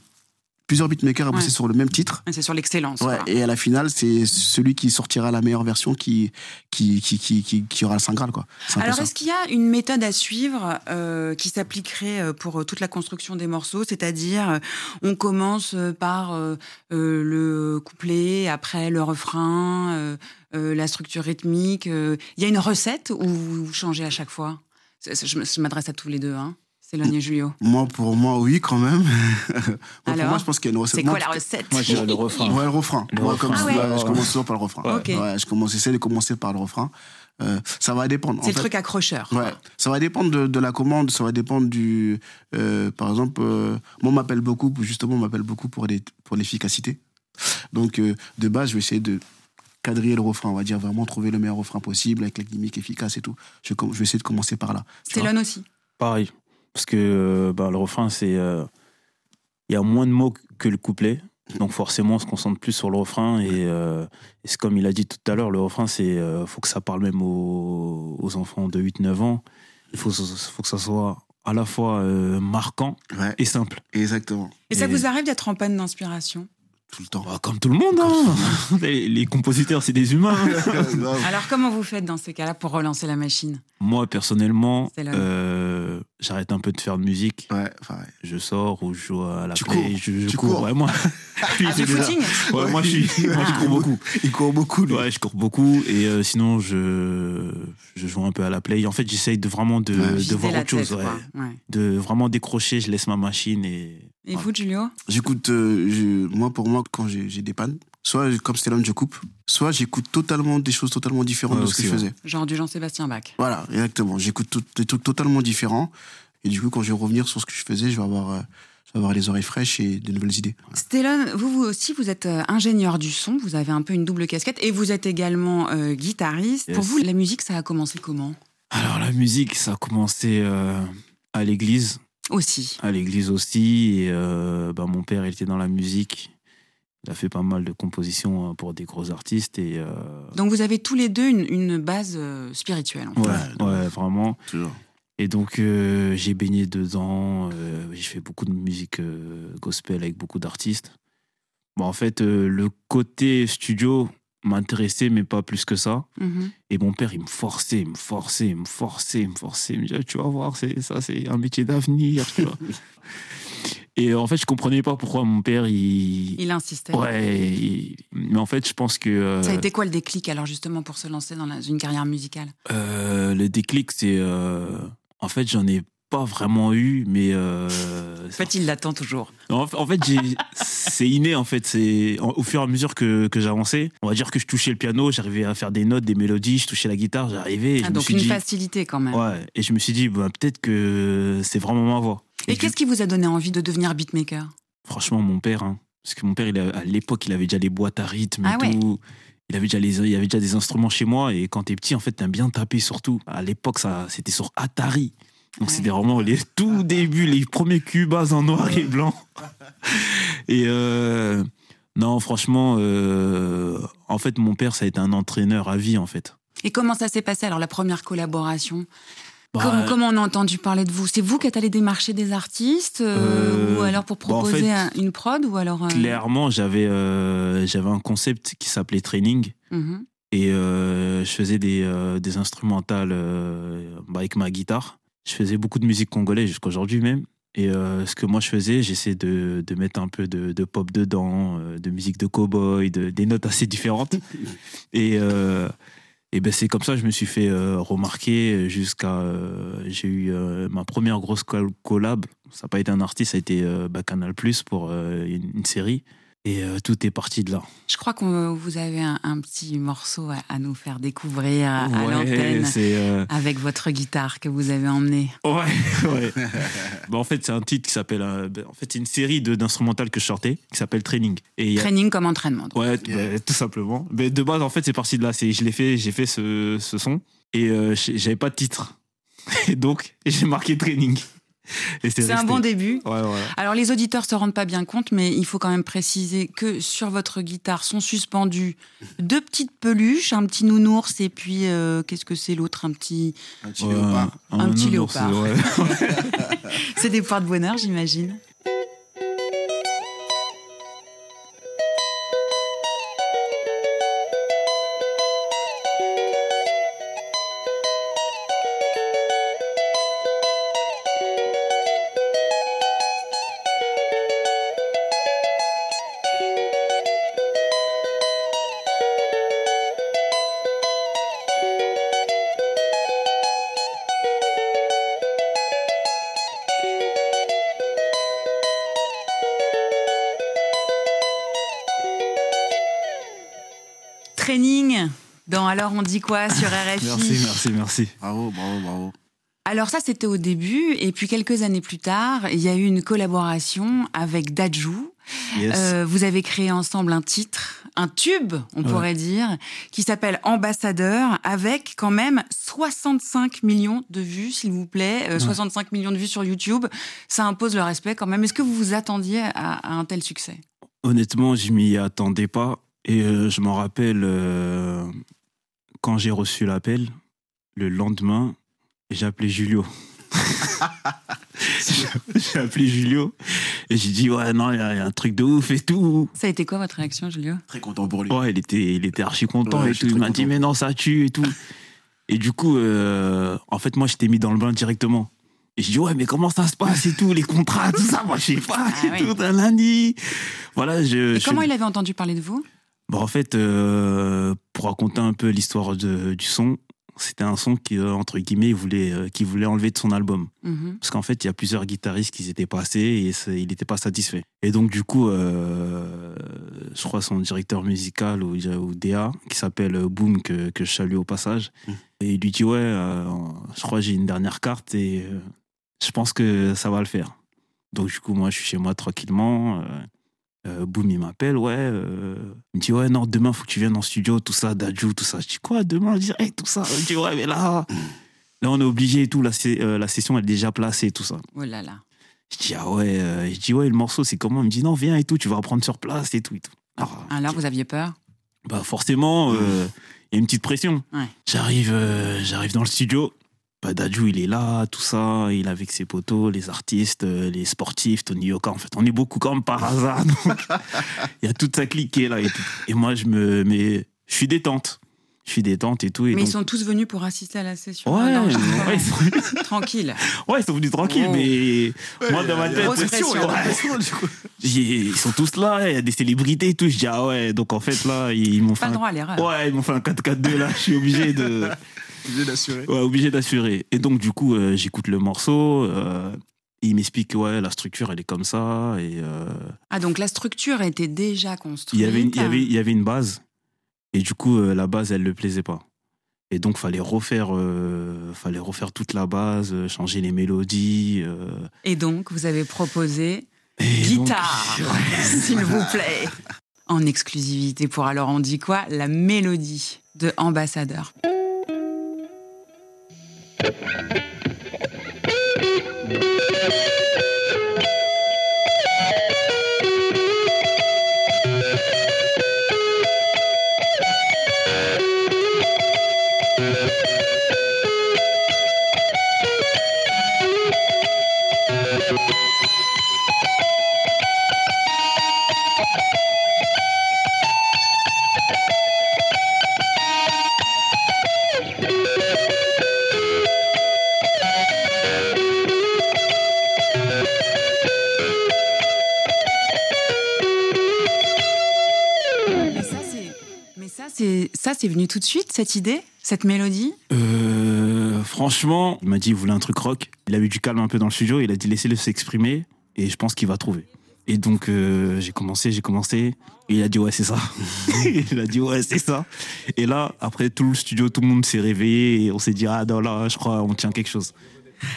Speaker 7: plusieurs beatmakers à bosser
Speaker 4: Ouais.
Speaker 7: sur le même titre.
Speaker 4: C'est sur l'excellence.
Speaker 7: Ouais, et à la finale, c'est celui qui sortira la meilleure version qui, qui, qui, qui, qui, qui aura le Saint Graal. Quoi.
Speaker 4: Alors, est-ce qu'il y a une méthode à suivre euh, qui s'appliquerait euh, pour euh, toute la construction des morceaux? C'est-à-dire, on commence par euh, le couplet, après le refrain, euh, la structure rythmique. Il y a une recette ou vous changez à chaque fois? Je m'adresse à tous les deux, hein. Céline et Julio.
Speaker 7: Moi, pour moi, oui, quand même. Moi, pour moi, je pense qu'il y a une recette.
Speaker 4: C'est
Speaker 7: Moi,
Speaker 4: quoi la recette
Speaker 5: Moi, je dirais le refrain.
Speaker 7: Ouais, le refrain.
Speaker 5: Le
Speaker 7: Moi,
Speaker 5: refrain.
Speaker 7: comme
Speaker 4: Ah
Speaker 7: ça,
Speaker 4: ouais.
Speaker 7: ouais, je commence toujours par le refrain.
Speaker 4: Ouais. Ok.
Speaker 7: Ouais, je commence, j'essaie de commencer par le refrain. Euh, ça va dépendre.
Speaker 4: C'est le
Speaker 7: fait,
Speaker 4: truc accrocheur.
Speaker 7: Ouais, ça va dépendre de, de la commande, ça va dépendre du. euh, par exemple, euh, moi, on m'appelle beaucoup, justement, on m'appelle beaucoup pour les- pour l'efficacité. Donc, euh, de base, je vais essayer de quadriller le refrain, on va dire vraiment trouver le meilleur refrain possible avec les gimmicks efficaces et tout. Je, vais essayer de commencer par là.
Speaker 4: Céline aussi.
Speaker 5: Pareil. Parce que euh, bah, le refrain, c'est. euh, Il y a moins de mots que le couplet. Donc forcément, on se concentre plus sur le refrain. Et, euh, et c'est comme il a dit tout à l'heure, le refrain, c'est euh, faut que ça parle même aux, aux enfants de 8-9 ans. Il faut, faut que ça soit à la fois euh, marquant
Speaker 7: Ouais,
Speaker 5: et simple.
Speaker 7: exactement.
Speaker 4: Et ça
Speaker 5: Et-
Speaker 4: vous arrive d'être en panne d'inspiration?
Speaker 7: Tout le temps.
Speaker 5: Bah, comme tout le monde, hein. les, les compositeurs, c'est des humains. hein.
Speaker 4: Alors, comment vous faites dans ces cas-là pour relancer la machine?
Speaker 5: Moi, personnellement, euh, j'arrête un peu de faire de musique.
Speaker 7: Ouais, enfin, ouais.
Speaker 5: Je sors ou je joue à la
Speaker 7: Tu
Speaker 5: play.
Speaker 7: cours.
Speaker 5: Je, je
Speaker 7: Tu
Speaker 5: cours.
Speaker 7: cours.
Speaker 5: Ouais, moi,
Speaker 4: Ah,
Speaker 5: c'est
Speaker 4: du
Speaker 5: déjà-
Speaker 4: footing?
Speaker 5: Ouais, moi, je, suis, moi, je
Speaker 4: Ah.
Speaker 5: cours beaucoup.
Speaker 7: Il court beaucoup, lui.
Speaker 5: Ouais, je cours beaucoup. Et euh, sinon, je, je joue un peu à la play. En fait, j'essaye de vraiment de,
Speaker 7: Ouais.
Speaker 5: de
Speaker 4: Vider
Speaker 5: voir autre chose.
Speaker 4: tête.
Speaker 5: De vraiment décrocher, je laisse ma machine et.
Speaker 4: Et vous, Julio?
Speaker 7: J'écoute, euh, je- moi pour moi, quand j'ai des pannes, soit comme Stellan, je coupe, soit j'écoute totalement des choses totalement différentes
Speaker 5: Ouais,
Speaker 7: de ce que je faisais.
Speaker 4: Genre du Jean-Sébastien Bach.
Speaker 7: Voilà, exactement. J'écoute des trucs totalement différents. Et du coup, quand je vais revenir sur ce que je faisais, je vais avoir, euh, je vais avoir les oreilles fraîches et de nouvelles idées. Voilà.
Speaker 4: Stellan, vous, vous aussi, vous êtes euh, ingénieur du son, vous avez un peu une double casquette et vous êtes également euh, guitariste.
Speaker 5: Yes.
Speaker 4: Pour vous, la musique, ça a commencé comment?
Speaker 5: Alors, la musique, ça a commencé euh, à l'église.
Speaker 4: Aussi.
Speaker 5: À l'église aussi. Et euh, bah, mon père, il était dans la musique. Il a fait pas mal de compositions euh, pour des gros artistes. Et. euh,
Speaker 4: Donc vous avez tous les deux une, une base euh, spirituelle. en fait.
Speaker 5: ouais, ouais, vraiment.
Speaker 7: Toujours.
Speaker 5: Et donc, euh, j'ai baigné dedans. euh, j'ai fait beaucoup de musique euh, gospel avec beaucoup d'artistes. Bon, en fait, euh, le côté studio m'intéressait, mais pas plus que ça.
Speaker 4: Mhm.
Speaker 5: Et mon père, il me forçait, il me forçait, il me forçait, il me forçait. Il me disait, tu vas voir, c'est, ça, c'est un métier d'avenir. Et en fait, je comprenais pas pourquoi mon père, il.
Speaker 4: Il insistait.
Speaker 5: Ouais, il- mais en fait, je pense que. euh,
Speaker 4: Ça a été quoi le déclic alors justement pour se lancer dans la- une carrière musicale?
Speaker 5: Euh, le déclic, c'est. euh, en fait, j'en ai pas vraiment eu, mais. euh,
Speaker 4: En fait, il l'attend toujours.
Speaker 5: en, en fait, c'est inné, en fait. C'est au fur et à mesure que, que j'avançais. On va dire que je touchais le piano, j'arrivais à faire des notes, des mélodies, je touchais la guitare, j'arrivais.
Speaker 4: Ah,
Speaker 5: me
Speaker 4: donc
Speaker 5: suis
Speaker 4: une
Speaker 5: dit,
Speaker 4: facilité quand même.
Speaker 5: Ouais, et je me suis dit, bah, peut-être que c'est vraiment ma voix.
Speaker 4: Et qu'est-ce qui vous a donné envie de devenir beatmaker?
Speaker 5: Franchement, mon père, hein, parce que mon père, il a- à l'époque, il avait déjà les boîtes à rythme et
Speaker 4: Ah ouais.
Speaker 5: tout. Il avait, déjà les, il avait déjà des instruments chez moi. Et quand t'es petit, en fait, t'aimes bien taper surtout. À l'époque, ça, c'était sur Atari. Donc,
Speaker 4: Ouais.
Speaker 5: c'était vraiment les tout débuts, les premiers cubas en noir et blanc. et euh, non, franchement, euh, en fait, mon père, ça a été un entraîneur à vie, en fait.
Speaker 4: Et comment ça s'est passé alors la première collaboration?
Speaker 5: Bah,
Speaker 4: comment, comment on a entendu parler de vous? C'est vous qui êtes allé démarcher des artistes euh, ou alors pour
Speaker 5: bah, en
Speaker 4: proposer
Speaker 5: fait,
Speaker 4: une prod ou alors euh,
Speaker 5: Clairement, j'avais euh, j'avais un concept qui s'appelait training.
Speaker 4: mhm.
Speaker 5: Et je faisais des, des instrumentales bah, avec ma guitare. Je faisais beaucoup de musique congolaise jusqu'à aujourd'hui même. Et euh, ce que moi je faisais, j'essayais de, de mettre un peu de, de pop dedans, euh, de musique de cowboy, de, des notes assez différentes. et, euh, Et ben c'est comme ça que je me suis fait euh, remarquer jusqu'à j'ai eu ma première grosse col- collab. Ça n'a pas été un artiste, ça a été bah, Canal Plus pour une, une série. Et euh, tout est parti de là.
Speaker 4: Je crois que vous avez un, un petit morceau à, à nous faire découvrir à, l'antenne
Speaker 5: euh,
Speaker 4: avec votre guitare que vous avez emmenée.
Speaker 5: Ouais, ouais. Bah, en fait, c'est un titre qui s'appelle. euh, bah, en fait, c'est une série de- d'instrumentales que je sortais qui s'appelle Training. Et il y a-
Speaker 4: Training comme entraînement. donc.
Speaker 5: Ouais, bah, tout simplement. Mais de base, en fait, c'est parti de là. Je l'ai fait, j'ai fait ce, ce son et euh, j'avais pas de titre. Et donc, j'ai marqué Training.
Speaker 4: C'est un bon début.
Speaker 5: Ouais, ouais.
Speaker 4: Alors les auditeurs se rendent pas bien compte, mais il faut quand même préciser que sur votre guitare sont suspendues deux petites peluches, un petit nounours et puis euh, qu'est-ce que c'est l'autre, un petit,
Speaker 7: Un petit
Speaker 5: Ouais,
Speaker 7: léopard.
Speaker 4: Un petit
Speaker 5: nounours,
Speaker 4: léopard.
Speaker 5: ouais.
Speaker 4: c'est des poires de bonheur, j'imagine. Alors on dit quoi sur RFI
Speaker 5: Merci, merci, merci.
Speaker 7: Bravo, bravo, bravo.
Speaker 4: Alors ça c'était au début et puis quelques années plus tard, il y a eu une collaboration avec Dajou.
Speaker 5: Yes.
Speaker 4: Euh, vous avez créé ensemble un titre, un tube, on
Speaker 5: Ouais.
Speaker 4: pourrait dire, qui s'appelle Ambassadeur, avec quand même 65 millions de vues, s'il vous plaît, Euh, 65 millions de vues sur YouTube. Ça impose le respect quand même. Est-ce que vous vous attendiez à, à un tel succès?
Speaker 5: Honnêtement, je m'y attendais pas. Et euh, je m'en rappelle euh, quand j'ai reçu l'appel, le lendemain, j'ai appelé Julio. j'ai appelé Julio et j'ai dit ouais non il y, a il y a un truc de ouf et tout.
Speaker 4: Ça a été quoi votre réaction, Julio?
Speaker 7: Très content pour lui.
Speaker 5: Ouais il était il était archi content
Speaker 7: Ouais,
Speaker 5: et tout. Il m'a dit mais non ça tue et tout. et du coup euh, en fait moi je t'ai mis dans le bain directement. Et je dis ouais mais comment ça se passe et tout les contrats tout ça moi je sais pas
Speaker 4: Ah
Speaker 5: et
Speaker 4: oui.
Speaker 5: tout un lundi. Voilà je.
Speaker 4: Et
Speaker 5: je-
Speaker 4: comment il avait entendu parler de vous?
Speaker 5: Bon, en fait, euh, pour raconter un peu l'histoire de- du son, c'était un son qui, euh, entre guillemets, il voulait, euh, qu'il voulait enlever de son album.
Speaker 4: Mhm.
Speaker 5: Parce qu'en fait, il y a plusieurs guitaristes qui s'étaient passés et il n'était pas satisfait. Et donc, du coup, euh, je crois son directeur musical ou, ou DA, qui s'appelle Boom, que, que je salue au passage,
Speaker 7: Mm.
Speaker 5: et il lui dit Ouais, euh, je crois que j'ai une dernière carte et euh, je pense que ça va le faire. Donc, du coup, moi, je suis chez moi tranquillement. Euh, Boom, il m'appelle, ouais. euh, il me dit, ouais, non, demain, faut que tu viennes en studio, tout ça, Dajou, tout ça. Je dis, quoi, demain, direct, tout ça me dit, ouais, mais là, là, on est obligé et tout, la, euh, la session, elle est déjà placée, tout ça.
Speaker 4: Oh là là.
Speaker 5: Je dis, ah ouais, je dis, ouais, le morceau, c'est comment? Il me dit, non, viens et tout, tu vas apprendre sur place et tout. Et tout. Alors,
Speaker 4: Alors vous aviez peur?
Speaker 5: bah, forcément, euh, il y a une petite pression.
Speaker 4: Ouais.
Speaker 5: J'arrive, j'arrive dans le studio. Bah, Dadju, il est là, tout ça. Il est avec ses potos, les artistes, euh, les sportifs, Tony Yoka. En fait, on est beaucoup comme par hasard. donc, Il y a toute sa clique qui est là et tout. Et moi, je me, mais je suis détente. Je suis détente et tout. Et
Speaker 4: Mais
Speaker 5: donc-
Speaker 4: ils sont tous venus pour assister à la session.
Speaker 5: Ouais,
Speaker 4: d'enregistrement.
Speaker 5: ouais, ils sont,
Speaker 4: Tranquille.
Speaker 5: ouais, ils sont venus tranquilles,
Speaker 4: Oh.
Speaker 5: mais moi, dans ma tête,
Speaker 4: pression.
Speaker 5: ouais, ils ils sont tous là, il y a des célébrités et tout. Je dis, ah ouais, donc en fait, là, ils m'ont fait.
Speaker 4: Pas
Speaker 5: un-
Speaker 4: droit à l'erreur.
Speaker 5: Ouais, ils m'ont fait un 4-4-2 là, je suis obligé de.
Speaker 7: Obligé d'assurer.
Speaker 5: Ouais, obligé d'assurer. Et donc, du coup, euh, j'écoute le morceau. euh, il m'explique que ouais, la structure, elle est comme ça. Et euh,
Speaker 4: Ah donc la structure était déjà
Speaker 5: il,
Speaker 4: construite.
Speaker 5: y avait une, il, y avait, il y avait une base. Et du coup, euh, la base, elle ne le plaisait pas. Et donc, fallait refaire, euh, fallait refaire toute la base, euh, changer les mélodies. euh,
Speaker 4: Et donc vous avez proposé
Speaker 5: et donc-
Speaker 4: guitare, s'il vous plaît. En exclusivité pour alors on dit quoi? La mélodie de Ambassadeur. Música tout de suite cette idée. cette mélodie?
Speaker 5: Euh, Franchement, il m'a dit il voulait un truc rock? Il a eu du calme un peu dans le studio. Il a dit laissez-le s'exprimer et je pense qu'il va trouver. Et donc euh, j'ai commencé, j'ai commencé. Et il a dit ouais c'est ça. il a dit ouais c'est ça. Et là après tout le studio, tout le monde s'est réveillé et on s'est dit ah non là je crois on tient quelque chose.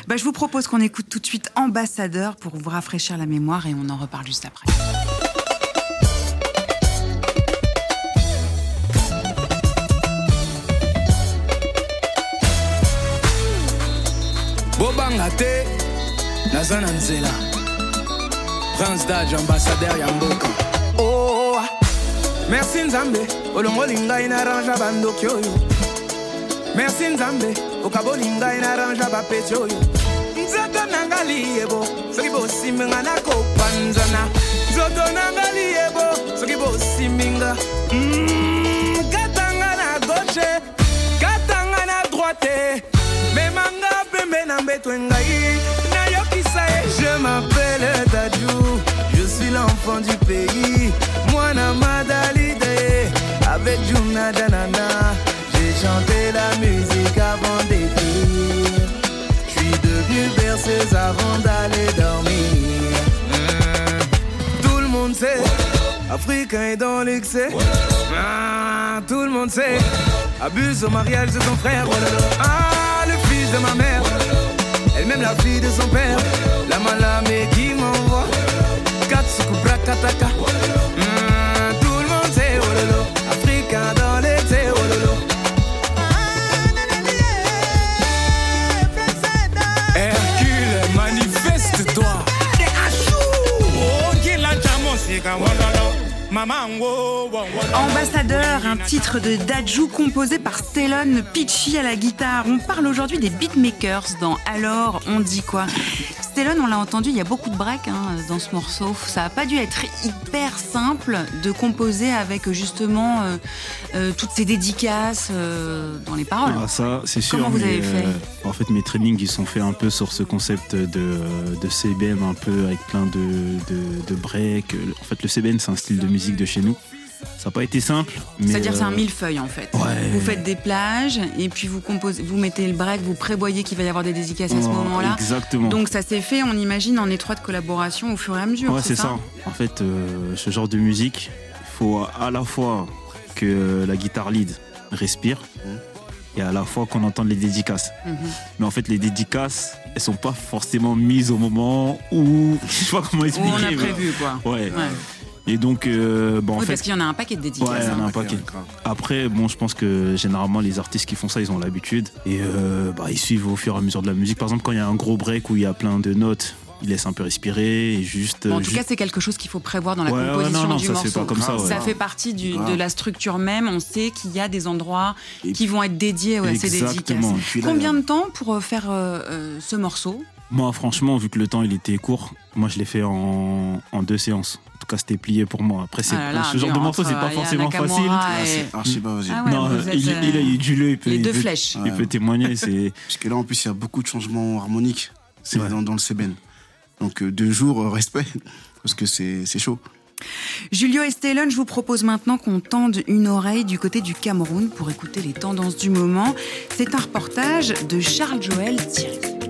Speaker 4: Bah, je vous propose qu'on écoute tout de suite Ambassadeur pour vous rafraîchir la mémoire et on en reparle juste après.
Speaker 10: Bobanga te. Naza na nzela. Prince dage ambassadeur ya mboka. Oh, merci nzambe olongoli ngai na range bandoki oyo. Merci nzambe okaboli ngai na range bapeti oyo. Nzoto na nga liyebo soki bosimbi nga nakopanzana nzoto na nga liyebo soki bosimbi nga Mm, katanga na gauche katanga na droite je m'appelle dadou je suis l'enfant du pays. Mwana madalide avec juna danana. J'ai chanté la musique avant d'écrire. Je suis devenu berceuse avant d'aller dormir africain est dans l'excès. Ah, tout le monde sait. Abuse au mariage de son frère. Ah le fils de ma mère. Elle-même la fille de son père. La malamé qui m'envoie. Katsuku Brakataka Mm, tout le monde sait. Oh lolo africain dans l'excès. Oh Hercule manifeste-toi
Speaker 4: Ambassadeur, un titre de Dajou composé par Stellon Pitchy à la guitare. On parle aujourd'hui des beatmakers dans Alors on dit quoi? Stellon, on l'a entendu, il y a beaucoup de breaks hein, dans ce morceau. Ça n'a pas dû être hyper simple de composer avec justement euh, euh, toutes ces dédicaces euh, dans les paroles.
Speaker 5: Ah, ça, c'est sûr.
Speaker 4: Comment vous
Speaker 5: mais,
Speaker 4: avez fait
Speaker 5: En fait, mes trainings, ils sont faits un peu sur ce concept de, de CBM, un peu avec plein de, de, de breaks. En fait, le CBM, c'est un style de musique de chez nous. Ça n'a pas été simple.
Speaker 4: C'est-à-dire c'est un
Speaker 5: euh,
Speaker 4: millefeuille en fait.
Speaker 5: Ouais.
Speaker 4: Vous faites des plages et puis vous composez, vous mettez le break, vous prévoyez qu'il va y avoir des dédicaces à ce
Speaker 5: oh,
Speaker 4: moment-là.
Speaker 5: Exactement.
Speaker 4: Donc ça s'est fait, on imagine, en étroite collaboration au fur et à mesure.
Speaker 5: ouais, c'est ça. En fait, euh, ce genre de musique, il faut à la fois que la guitare lead respire et à la fois qu'on entende les dédicaces.
Speaker 4: Mhm.
Speaker 5: Mais en fait, les dédicaces, elles sont pas forcément mises au moment où. Je sais pas comment
Speaker 4: Où
Speaker 5: expliquer.
Speaker 4: on a prévu quoi.
Speaker 5: Ouais.
Speaker 4: Ouais.
Speaker 5: Et donc, euh, bon, en
Speaker 4: oui,
Speaker 5: fait.
Speaker 4: parce qu'il y en a un paquet de dédicaces.
Speaker 5: Ouais, il y en a
Speaker 4: hein.
Speaker 5: un paquet. Après, bon, je pense que généralement, les artistes qui font ça, ils ont l'habitude. Et euh, bah, ils suivent au fur et à mesure de la musique. Par exemple, quand il y a un gros break où il y a plein de notes, ils laissent un peu respirer et juste.
Speaker 4: Bon, en
Speaker 5: euh,
Speaker 4: tout
Speaker 5: juste-
Speaker 4: cas, c'est quelque chose qu'il faut prévoir dans la
Speaker 5: Ouais, ouais,
Speaker 4: composition
Speaker 5: non, non,
Speaker 4: du
Speaker 5: ça,
Speaker 4: morceau.
Speaker 5: c'est pas comme ça, ouais.
Speaker 4: fait partie du- de la structure même. On sait qu'il y a des endroits
Speaker 7: Et
Speaker 4: qui vont être dédiés ouais, à ces dédicaces. Combien de temps pour euh, faire euh, euh, ce morceau?
Speaker 5: Moi, franchement, vu que le temps il était court, moi je l'ai fait en, en deux séances. C'était plié pour moi. Après, c'est
Speaker 4: Ah là là,
Speaker 5: ce genre de morceau, c'est pas
Speaker 4: euh,
Speaker 5: forcément facile.
Speaker 4: Nakamura
Speaker 7: Ah,
Speaker 4: et-
Speaker 7: c'est archi pas vas-y.
Speaker 4: Ah ouais,
Speaker 5: non,
Speaker 4: êtes,
Speaker 5: il,
Speaker 4: euh,
Speaker 5: il a eu du lieu, il peut,
Speaker 4: les
Speaker 5: il peut- il peut témoigner. C'est
Speaker 7: Parce que là, en plus, il y a beaucoup de changements harmoniques c'est
Speaker 5: Ouais.
Speaker 7: dans, dans le CBN. Donc, euh, deux jours, euh, respect, parce que c'est c'est chaud.
Speaker 4: Julio et Stellon, je vous propose maintenant qu'on tende une oreille du côté du Cameroun pour écouter les tendances du moment. C'est un reportage de Charles Joël Thierry.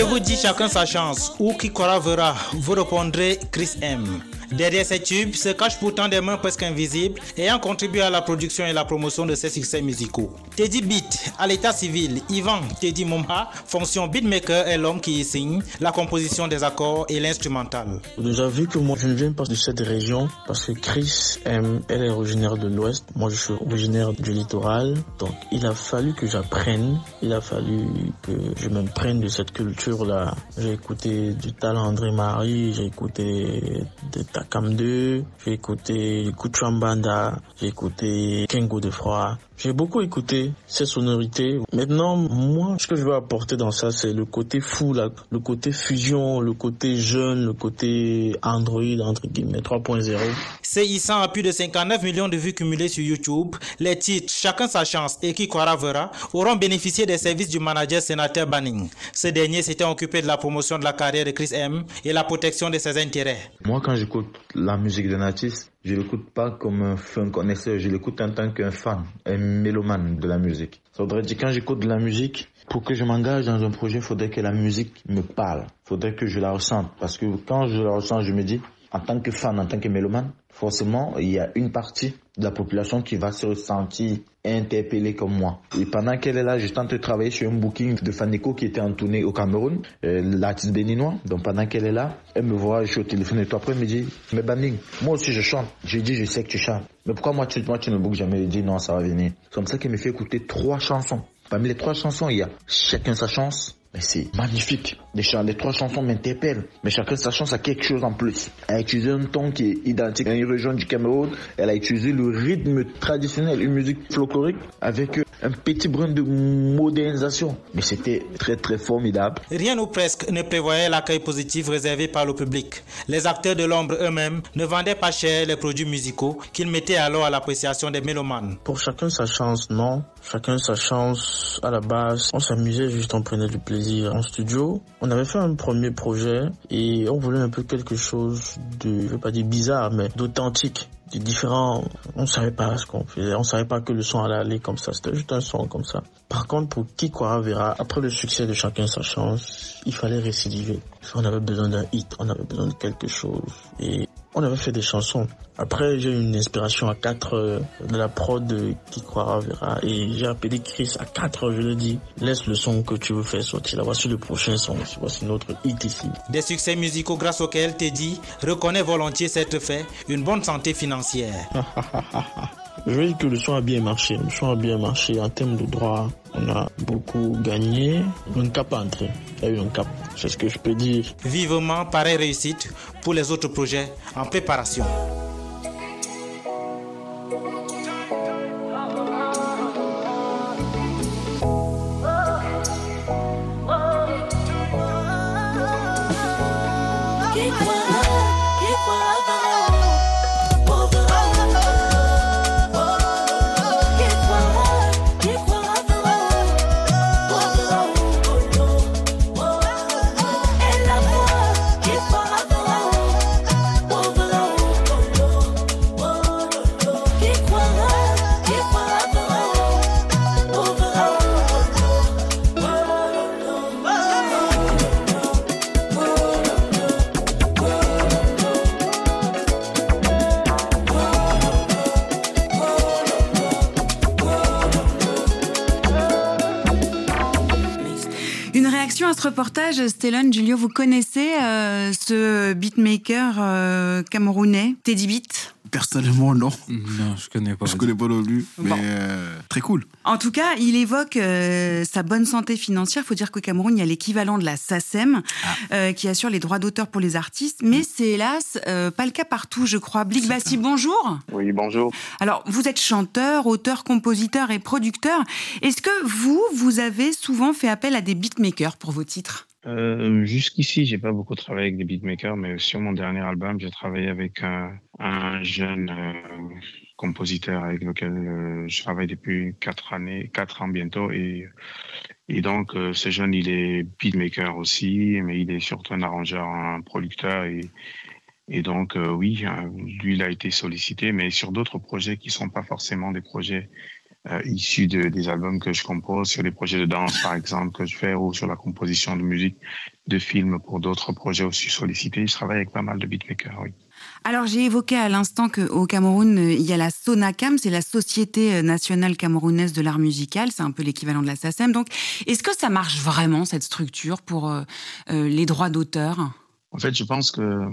Speaker 11: Je vous dis chacun sa chance, ou qui verra, vous répondrez Chris M. Derrière ces tubes se cachent pourtant des mains presque invisibles ayant contribué à la production et la promotion de ces succès musicaux. Teddy Beat, à l'état civil, Ivan Teddy Momha, fonction beatmaker est l'homme qui y signe la composition des accords et l'instrumental.
Speaker 12: Déjà vu que moi je ne viens pas de cette région parce que Chris elle est originaire de l'Ouest, moi je suis originaire du littoral, donc il a fallu que j'apprenne, il a fallu que je m'imprègne de cette culture-là. J'ai écouté du talent André Marie, j'ai écouté de Takam 2, j'ai écouté Kuchambanda, j'ai écouté Kengo de Froid, J'ai beaucoup écouté ces sonorités. Maintenant, moi, ce que je veux apporter dans ça, c'est le côté fou, là, le côté fusion, le côté jeune, le côté Android, entre guillemets, 3.0.
Speaker 11: CI100 a plus de 59 millions de vues cumulées sur YouTube. Les titres Chacun sa chance et Qui croira verra auront bénéficié des services du manager sénateur Banning. Ce dernier s'était occupé de la promotion de la carrière de Chris M et la protection de ses intérêts.
Speaker 13: Moi, quand j'écoute la musique d'un artiste, je l'écoute pas comme un fan connaisseur, je l'écoute en tant qu'un fan, un mélomane de la musique. Ça voudrait dire quand j'écoute de la musique, pour que je m'engage dans un projet, il faudrait que la musique me parle. Il faudrait que je la ressente. Parce que quand je la ressens, je me dis, en tant que fan, en tant que mélomane, forcément, il y a une partie de la population qui va se ressentir interpellée comme moi. Et pendant qu'elle est là, je tente de travailler sur un booking de Faneko qui était en tournée au Cameroun, euh, l'artiste béninois. Donc pendant qu'elle est là, elle me voit, je suis au téléphone et tout après, elle me dit, mais Banning, moi aussi je chante. Je dis, je sais que tu chantes. Mais pourquoi moi tu, moi, tu ne bookes jamais? Il dit, non, ça va venir. C'est comme ça qu'elle me fait écouter trois chansons. Parmi les trois chansons, il y a Chacun sa chance. Mais c'est magnifique. Les, trois chansons m'interpellent. Mais chacun sa chance a quelque chose en plus. Elle a utilisé un ton qui est identique à une région du Cameroun. Elle a utilisé le rythme traditionnel, une musique folklorique avec euh, un petit brin de modernisation. Mais c'était très très formidable.
Speaker 11: Rien ou presque ne prévoyait l'accueil positif réservé par le public. Les acteurs de l'ombre eux-mêmes ne vendaient pas cher les produits musicaux qu'ils mettaient alors à l'appréciation des mélomanes.
Speaker 12: Pour chacun sa chance, non. Chacun sa chance. À la base, on s'amusait juste, on prenait du plaisir en studio. On avait fait un premier projet et on voulait un peu quelque chose de, je veux pas dire bizarre, mais d'authentique de différent. On savait pas ce qu'on faisait. On savait pas que le son allait aller comme ça. C'était juste un son comme ça. Par contre, pour qui croira verra, après le succès de chacun sa chance, il fallait récidiver. On avait besoin d'un hit, on avait besoin de quelque chose. Et on avait fait des chansons. Après, j'ai eu une inspiration à 4 heures de la prod de Qui croira verra. Et j'ai appelé Chris à 4 heures. Je lui ai dit, laisse le son que tu veux faire sortir. Là, voici le prochain son. Voici notre hit ici.
Speaker 11: Des succès musicaux grâce auxquels Teddy reconnaît volontiers cette fait une bonne santé financière.
Speaker 12: Je veux dire que le son a bien marché. Le son a bien marché en termes de droit. On a beaucoup gagné. Un cap à entrer. Il y a eu un cap. C'est ce que je peux dire.
Speaker 11: Vivement pareille réussite pour les autres projets en préparation.
Speaker 4: Ce reportage, Stellon, Julio, vous connaissez euh, ce beatmaker euh, camerounais, Teddy Beat?
Speaker 7: Personnellement, non.
Speaker 5: Non, je connais pas.
Speaker 7: Je connais pas non plus, mais
Speaker 4: Bon.
Speaker 7: euh, très cool.
Speaker 4: En tout cas, il évoque euh, sa bonne santé financière. Il faut dire qu'au Cameroun, il y a l'équivalent de la SACEM euh, qui assure les droits d'auteur pour les artistes. Mais c'est hélas euh, pas le cas partout, je crois. Blick Bassi, bonjour.
Speaker 14: Oui, bonjour.
Speaker 4: Alors, vous êtes chanteur, auteur, compositeur et producteur. Est-ce que vous, vous avez souvent fait appel à des beatmakers pour vos titres?
Speaker 14: Euh, Jusqu'ici, j'ai pas beaucoup travaillé avec des beatmakers, mais sur mon dernier album, j'ai travaillé avec un, un jeune euh, compositeur avec lequel euh, je travaille depuis quatre années, quatre ans bientôt, et donc ce jeune, il est beatmaker aussi, mais il est surtout un arrangeur, un producteur, et donc oui, euh, lui, il a été sollicité, mais sur d'autres projets qui sont pas forcément des projets euh, issus de, des albums que je compose, sur des projets de danse par exemple que je fais, ou sur la composition de musique, de films pour d'autres projets aussi sollicités. Je travaille avec pas mal de beatmakers, oui.
Speaker 4: Alors, j'ai évoqué à l'instant qu'au Cameroun, il y a la SONACAM, c'est la Société nationale camerounaise de l'art musical, c'est un peu l'équivalent de la SACEM. Donc, est-ce que ça marche vraiment, cette structure, pour euh, euh, les droits d'auteur?
Speaker 14: En fait, je pense que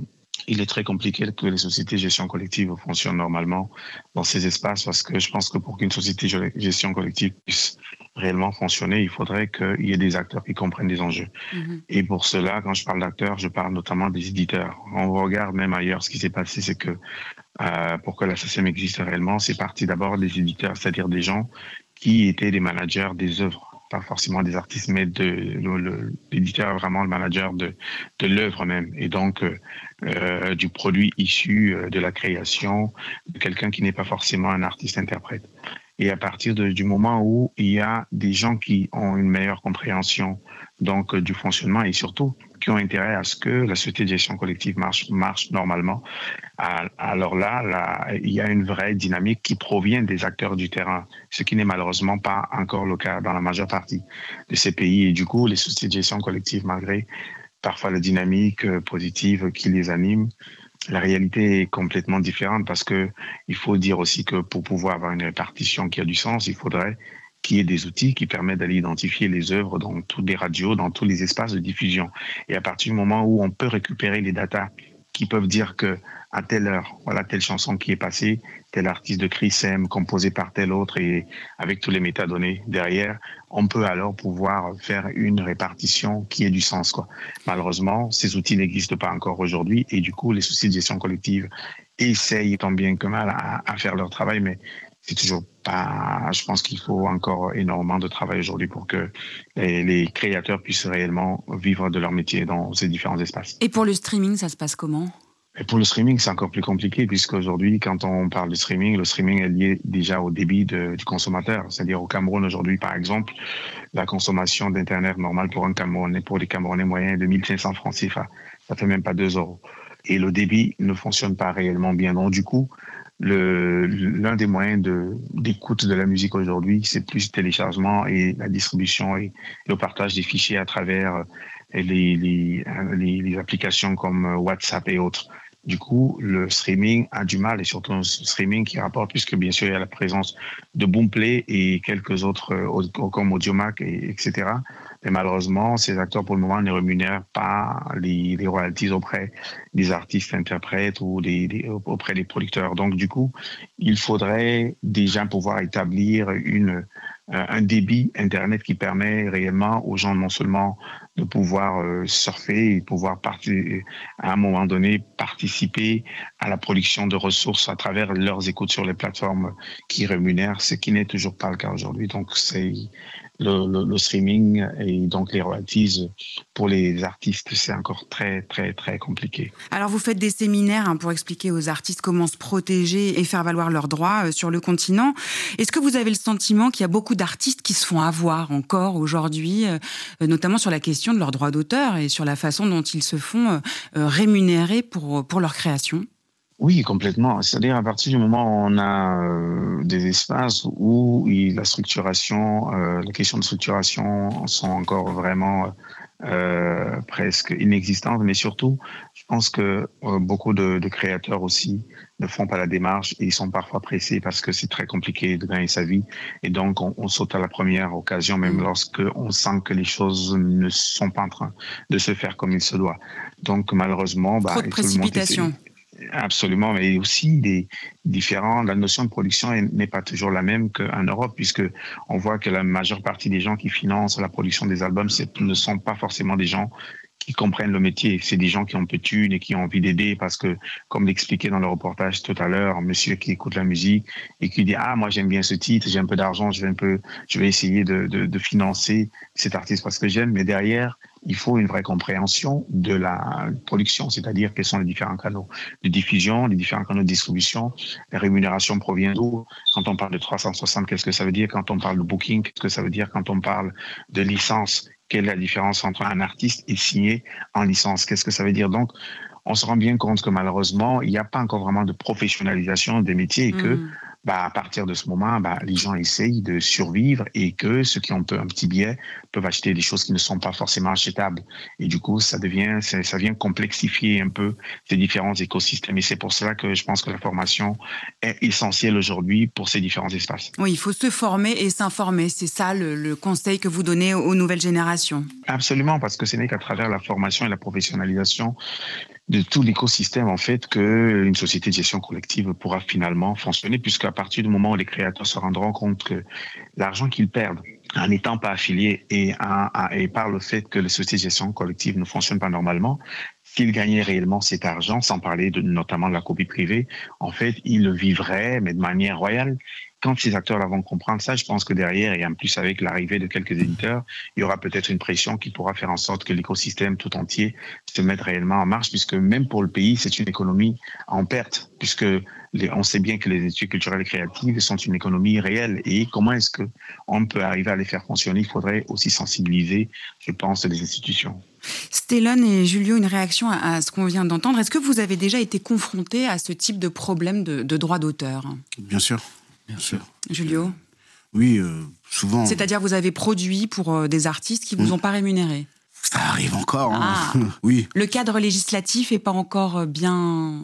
Speaker 14: il est très compliqué que les sociétés de gestion collective fonctionnent normalement dans ces espaces parce que je pense que pour qu'une société de gestion collective puisse réellement fonctionner, il faudrait qu'il y ait des acteurs qui comprennent les enjeux.
Speaker 4: Mhm.
Speaker 14: Et pour cela, quand je parle d'acteurs, je parle notamment des éditeurs. On regarde même ailleurs, ce qui s'est passé, c'est que euh, pour que la SACEM existe réellement, c'est parti d'abord des éditeurs, c'est-à-dire des gens qui étaient des managers des œuvres pas forcément des artistes, mais de l'éditeur est vraiment le manager de, de l'œuvre même, et donc euh, euh, du produit issu euh, de la création de quelqu'un qui n'est pas forcément un artiste-interprète. Et à partir du moment où il y a des gens qui ont une meilleure compréhension donc du fonctionnement et surtout ont intérêt à ce que la société de gestion collective marche, marche normalement, alors là, là, il y a une vraie dynamique qui provient des acteurs du terrain, ce qui n'est malheureusement pas encore le cas dans la majeure partie de ces pays. Et du coup, les sociétés de gestion collective, malgré parfois la dynamique euh, positive qui les anime, la réalité est complètement différente parce que il faut dire aussi que pour pouvoir avoir une répartition qui a du sens, il faudrait qu'il y ait des outils qui permettent d'aller identifier les œuvres dans toutes les radios, dans tous les espaces de diffusion. Et à partir du moment où on peut récupérer les datas qui peuvent dire que à telle heure, voilà telle chanson qui est passée, tel artiste de Chris M, composé par tel autre et avec tous les métadonnées derrière, on peut alors pouvoir faire une répartition qui ait du sens. Quoi. Malheureusement, ces outils n'existent pas encore aujourd'hui et du coup, les soucis de gestion collective essayent tant bien que mal à, à faire leur travail, mais c'est toujours pas. Je pense qu'il faut encore énormément de travail aujourd'hui pour que les, les créateurs puissent réellement vivre de leur métier dans ces différents espaces.
Speaker 4: Et pour le streaming, ça se passe comment?
Speaker 14: Et pour le streaming, c'est encore plus compliqué puisqu'aujourd'hui, quand on parle de streaming, le streaming est lié déjà au débit de- du consommateur. C'est-à-dire au Cameroun aujourd'hui, par exemple, la consommation d'Internet normale pour un Camerounais, pour les Camerounais moyens est de 1500 francs CFA. Ça fait même pas 2 euros. Et le débit ne fonctionne pas réellement bien. Donc, du coup, l'un des moyens d'écoute de, la musique aujourd'hui, c'est plus le téléchargement et la distribution et le partage des fichiers à travers euh, les, les, les, applications comme euh, WhatsApp et autres. Du coup, le streaming a du mal et surtout un streaming qui rapporte puisque bien sûr il y a la présence de Boomplay et quelques autres euh, comme Audiomack et etc. Mais malheureusement, ces acteurs pour le moment ne rémunèrent pas les, royalties auprès des artistes interprètes ou auprès des producteurs. Donc du coup, il faudrait déjà pouvoir établir une euh, un débit internet qui permet réellement aux gens non seulement de pouvoir euh, surfer et pouvoir à un moment donné participer à la production de ressources à travers leurs écoutes sur les plateformes qui rémunèrent, ce qui n'est toujours pas le cas aujourd'hui. Donc c'est le, le, le streaming et donc les royalties pour les artistes, c'est encore très très très compliqué.
Speaker 4: Alors vous faites des séminaires hein, pour expliquer aux artistes comment se protéger et faire valoir leurs droits euh, sur le continent. Est-ce que vous avez le sentiment qu'il y a beaucoup d'artistes qui se font avoir encore aujourd'hui, euh, notamment sur la question de leurs droits d'auteur et sur la façon dont ils se font euh, euh, rémunérer pour, pour leur création
Speaker 14: Oui, complètement. C'est-à-dire à partir du moment où on a euh, des espaces où la structuration, euh, la question de structuration sont encore vraiment euh, presque inexistantes, mais surtout, je pense que euh, beaucoup de, de créateurs aussi ne font pas la démarche et ils sont parfois pressés parce que c'est très compliqué de gagner sa vie et donc on, on saute à la première occasion, même lorsque on sent que les choses ne sont pas en train de se faire comme il se doit. Donc malheureusement, bah,
Speaker 4: Trop de
Speaker 14: tout le monde
Speaker 4: précipitation.
Speaker 14: Absolument, mais aussi des différents. La notion de production est- n'est pas toujours la même qu'en Europe, puisque on voit que la majeure partie des gens qui financent la production des albums ne sont pas forcément des gens qui comprennent le métier. C'est des gens qui ont peu de thunes et qui ont envie d'aider parce que, comme l'expliquait dans le reportage tout à l'heure, un monsieur qui écoute la musique et qui dit ah moi j'aime bien ce titre, j'ai un peu d'argent, je vais un peu, je vais essayer de, de, de financer cet artiste parce que j'aime, mais derrière il faut une vraie compréhension de la production, c'est-à-dire quels sont les différents canaux de diffusion, les différents canaux de distribution, la rémunération provient d'où? Quand on parle de 360, qu'est-ce que ça veut dire? Quand on parle de booking, qu'est-ce que ça veut dire? Quand on parle de licence, quelle est la différence entre un artiste et signé en licence? Qu'est-ce que ça veut dire? Donc, on se rend bien compte que malheureusement, il n'y a pas encore vraiment de professionnalisation des métiers et que
Speaker 4: Mhm.
Speaker 14: Bah, à partir de ce moment, bah, les gens essayent de survivre et que ceux qui ont un petit billet peuvent acheter des choses qui ne sont pas forcément achetables. Et du coup, ça devient, ça, ça vient complexifier un peu ces différents écosystèmes. Et c'est pour cela que je pense que la formation est essentielle aujourd'hui pour ces différents espaces.
Speaker 4: Oui, il faut se former et s'informer. C'est ça le, le conseil que vous donnez aux nouvelles générations.
Speaker 14: Absolument, parce que ce n'est qu'à travers la formation et la professionnalisation de tout l'écosystème, en fait, que une société de gestion collective pourra finalement fonctionner, puisqu'à partir du moment où les créateurs se rendront compte que l'argent qu'ils perdent en n'étant pas affilié et, par le fait que les sociétés de gestion collective ne fonctionnent pas normalement, s'il gagnait réellement cet argent, sans parler notamment de la copie privée, en fait, il le vivrait, mais de manière royale. Quand ces acteurs-là vont comprendre ça, je pense que derrière, et en plus avec l'arrivée de quelques éditeurs, il y aura peut-être une pression qui pourra faire en sorte que l'écosystème tout entier se mette réellement en marche, puisque même pour le pays, c'est une économie en perte, puisque les- on sait bien que les études culturelles et créatives sont une économie réelle. Et comment est-ce que on peut arriver à les faire fonctionner? Il faudrait aussi sensibiliser, je pense, les institutions.
Speaker 4: Stellon et Julio, une réaction à, à ce qu'on vient d'entendre. Est-ce que vous avez déjà été confronté à ce type de problème de, de droit d'auteur?
Speaker 7: Bien sûr. Bien sûr.
Speaker 4: Julio
Speaker 7: Oui, euh, souvent.
Speaker 4: C'est-à-dire vous avez produit pour euh, des artistes qui vous
Speaker 7: Mm.
Speaker 4: ont pas rémunéré
Speaker 7: Ça arrive encore. hein.
Speaker 4: Ah.
Speaker 7: oui.
Speaker 4: Le cadre législatif est pas encore euh, bien,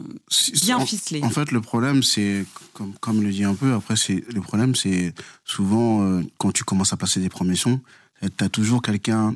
Speaker 4: bien
Speaker 7: en,
Speaker 4: ficelé.
Speaker 7: En fait, le problème, c'est, comme, comme le dit un peu, après, c'est, le problème, c'est souvent, euh, quand tu commences à passer des promotions, tu as toujours quelqu'un,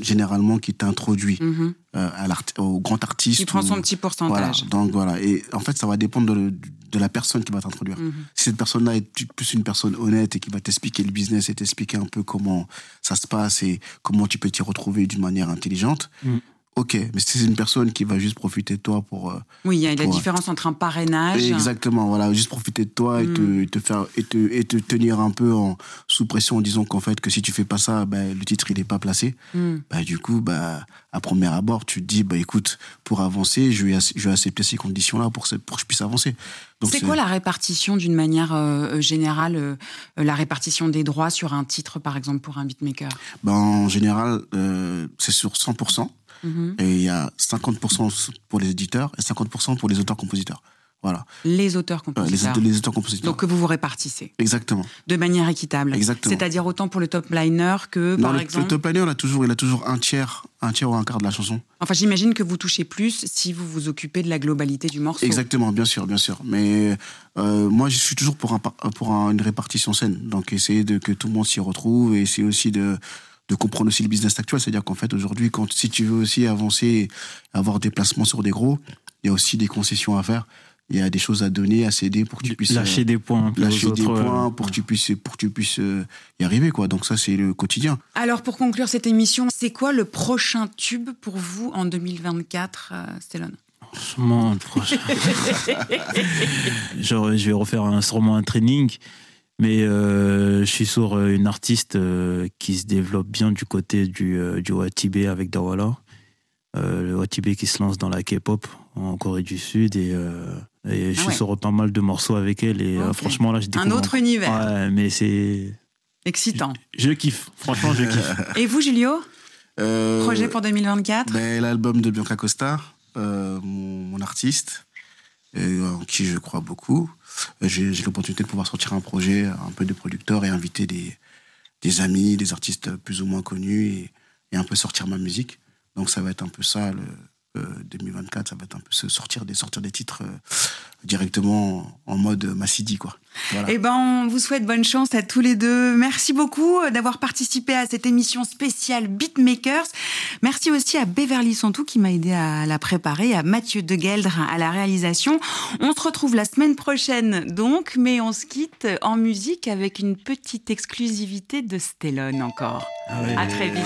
Speaker 7: généralement, qui t'introduit
Speaker 4: Mhm.
Speaker 7: euh, à l'art- au grand artiste.
Speaker 4: Qui prend
Speaker 7: ou-
Speaker 4: son petit pourcentage.
Speaker 7: Voilà. Donc, voilà. Et en fait, ça va dépendre de, de la personne qui va t'introduire.
Speaker 4: Mhm.
Speaker 7: Si cette personne-là est plus une personne honnête et qui va t'expliquer le business et t'expliquer un peu comment ça se passe et comment tu peux t'y retrouver d'une manière intelligente,
Speaker 5: Mm.
Speaker 7: Ok. Mais si c'est une personne qui va juste profiter de toi pour. euh,
Speaker 4: Oui, il y a la
Speaker 7: pour-
Speaker 4: différence entre un parrainage.
Speaker 7: Exactement, voilà, juste profiter de toi et, te,
Speaker 4: Mm.
Speaker 7: et te faire et te, et te tenir un peu en, sous pression en disant qu'en fait que si tu fais pas ça, ben, le titre il est pas placé.
Speaker 4: Mm.
Speaker 7: Bah, du coup, bah, à premier abord, tu te dis, bah, écoute, pour avancer, je vais, je vais accepter ces conditions-là pour, ce- pour que je puisse avancer.
Speaker 4: C'est quoi la répartition d'une manière euh, générale, euh, euh, la répartition des droits sur un titre, par exemple, pour un beatmaker?
Speaker 7: Bah, En général, euh, c'est sur 100%.
Speaker 4: Mhm.
Speaker 7: Et il y a 50% pour les éditeurs et 50% pour les auteurs-compositeurs. Voilà.
Speaker 4: Les
Speaker 7: Euh,
Speaker 4: auteurs-compositeurs.
Speaker 7: les, les auteurs-compositeurs.
Speaker 4: Donc que vous vous répartissez
Speaker 7: Exactement.
Speaker 4: de manière équitable.
Speaker 7: Exactement.
Speaker 4: C'est-à-dire autant pour le top liner que,
Speaker 7: Non,
Speaker 4: par
Speaker 7: le,
Speaker 4: exemple.
Speaker 7: le top liner, il a toujours, il a toujours un tiers, un tiers ou un quart de la chanson.
Speaker 4: Enfin, j'imagine que vous touchez plus si vous vous occupez de la globalité du morceau.
Speaker 7: Exactement, bien sûr, bien sûr. Mais euh, moi, je suis toujours pour, un, par- pour un- une répartition saine. Donc, essayer de que tout le monde s'y retrouve et essayer aussi de, de comprendre aussi le business actuel. C'est-à-dire qu'en fait, aujourd'hui, quand si tu veux aussi avancer, et avoir des placements sur des gros, il y a aussi des concessions à faire. Il y a des choses à donner, à céder pour que tu puisses
Speaker 5: Lâcher des points
Speaker 7: lâcher
Speaker 5: aux
Speaker 7: des
Speaker 5: autres,
Speaker 7: points
Speaker 5: euh,
Speaker 7: pour que tu puisses pour que tu puisses euh, y arriver quoi. Donc ça c'est le quotidien.
Speaker 4: Alors, pour conclure cette émission, c'est quoi le prochain tube pour vous en 2024, euh, Stellon
Speaker 5: Franchement, le prochain. Genre, je vais refaire un, sûrement un training. Mais euh, je suis sur euh, une artiste euh, qui se développe bien du côté du, euh, du Watibé avec Dawala. Euh, le Watibé qui se lance dans la K-pop en Corée du Sud. Et, euh, et je
Speaker 4: Ah
Speaker 5: suis
Speaker 4: ouais.
Speaker 5: sur pas mal de morceaux avec elle. Et euh, franchement, là, je
Speaker 4: Un autre univers.
Speaker 5: Ouais, mais c'est.
Speaker 4: Excitant.
Speaker 5: Je kiffe. Franchement, je kiffe.
Speaker 4: Et vous, Julio?
Speaker 7: Euh,
Speaker 4: Projet pour 2024
Speaker 7: ben, L'album de Bianca Costa, euh, mon, mon artiste, en qui je crois beaucoup. Euh, J'ai l'opportunité de pouvoir sortir un projet un peu de producteur et inviter des, amis, des artistes plus ou moins connus et, un peu sortir ma musique. Donc ça va être un peu ça, euh, 2024, ça va être un peu se sortir des, sortir des titres euh, directement en, mode Massidi, quoi. Voilà.
Speaker 4: Eh ben, on vous souhaite bonne chance à tous les deux. Merci beaucoup euh, d'avoir participé à cette émission spéciale Beatmakers. Merci aussi à Beverly Santou qui m'a aidé à la préparer, à Mathieu Degueldre à la réalisation. On se retrouve la semaine prochaine donc, mais on se quitte en musique avec une petite exclusivité de Stellon encore.
Speaker 5: Ah ouais.
Speaker 4: À très vite.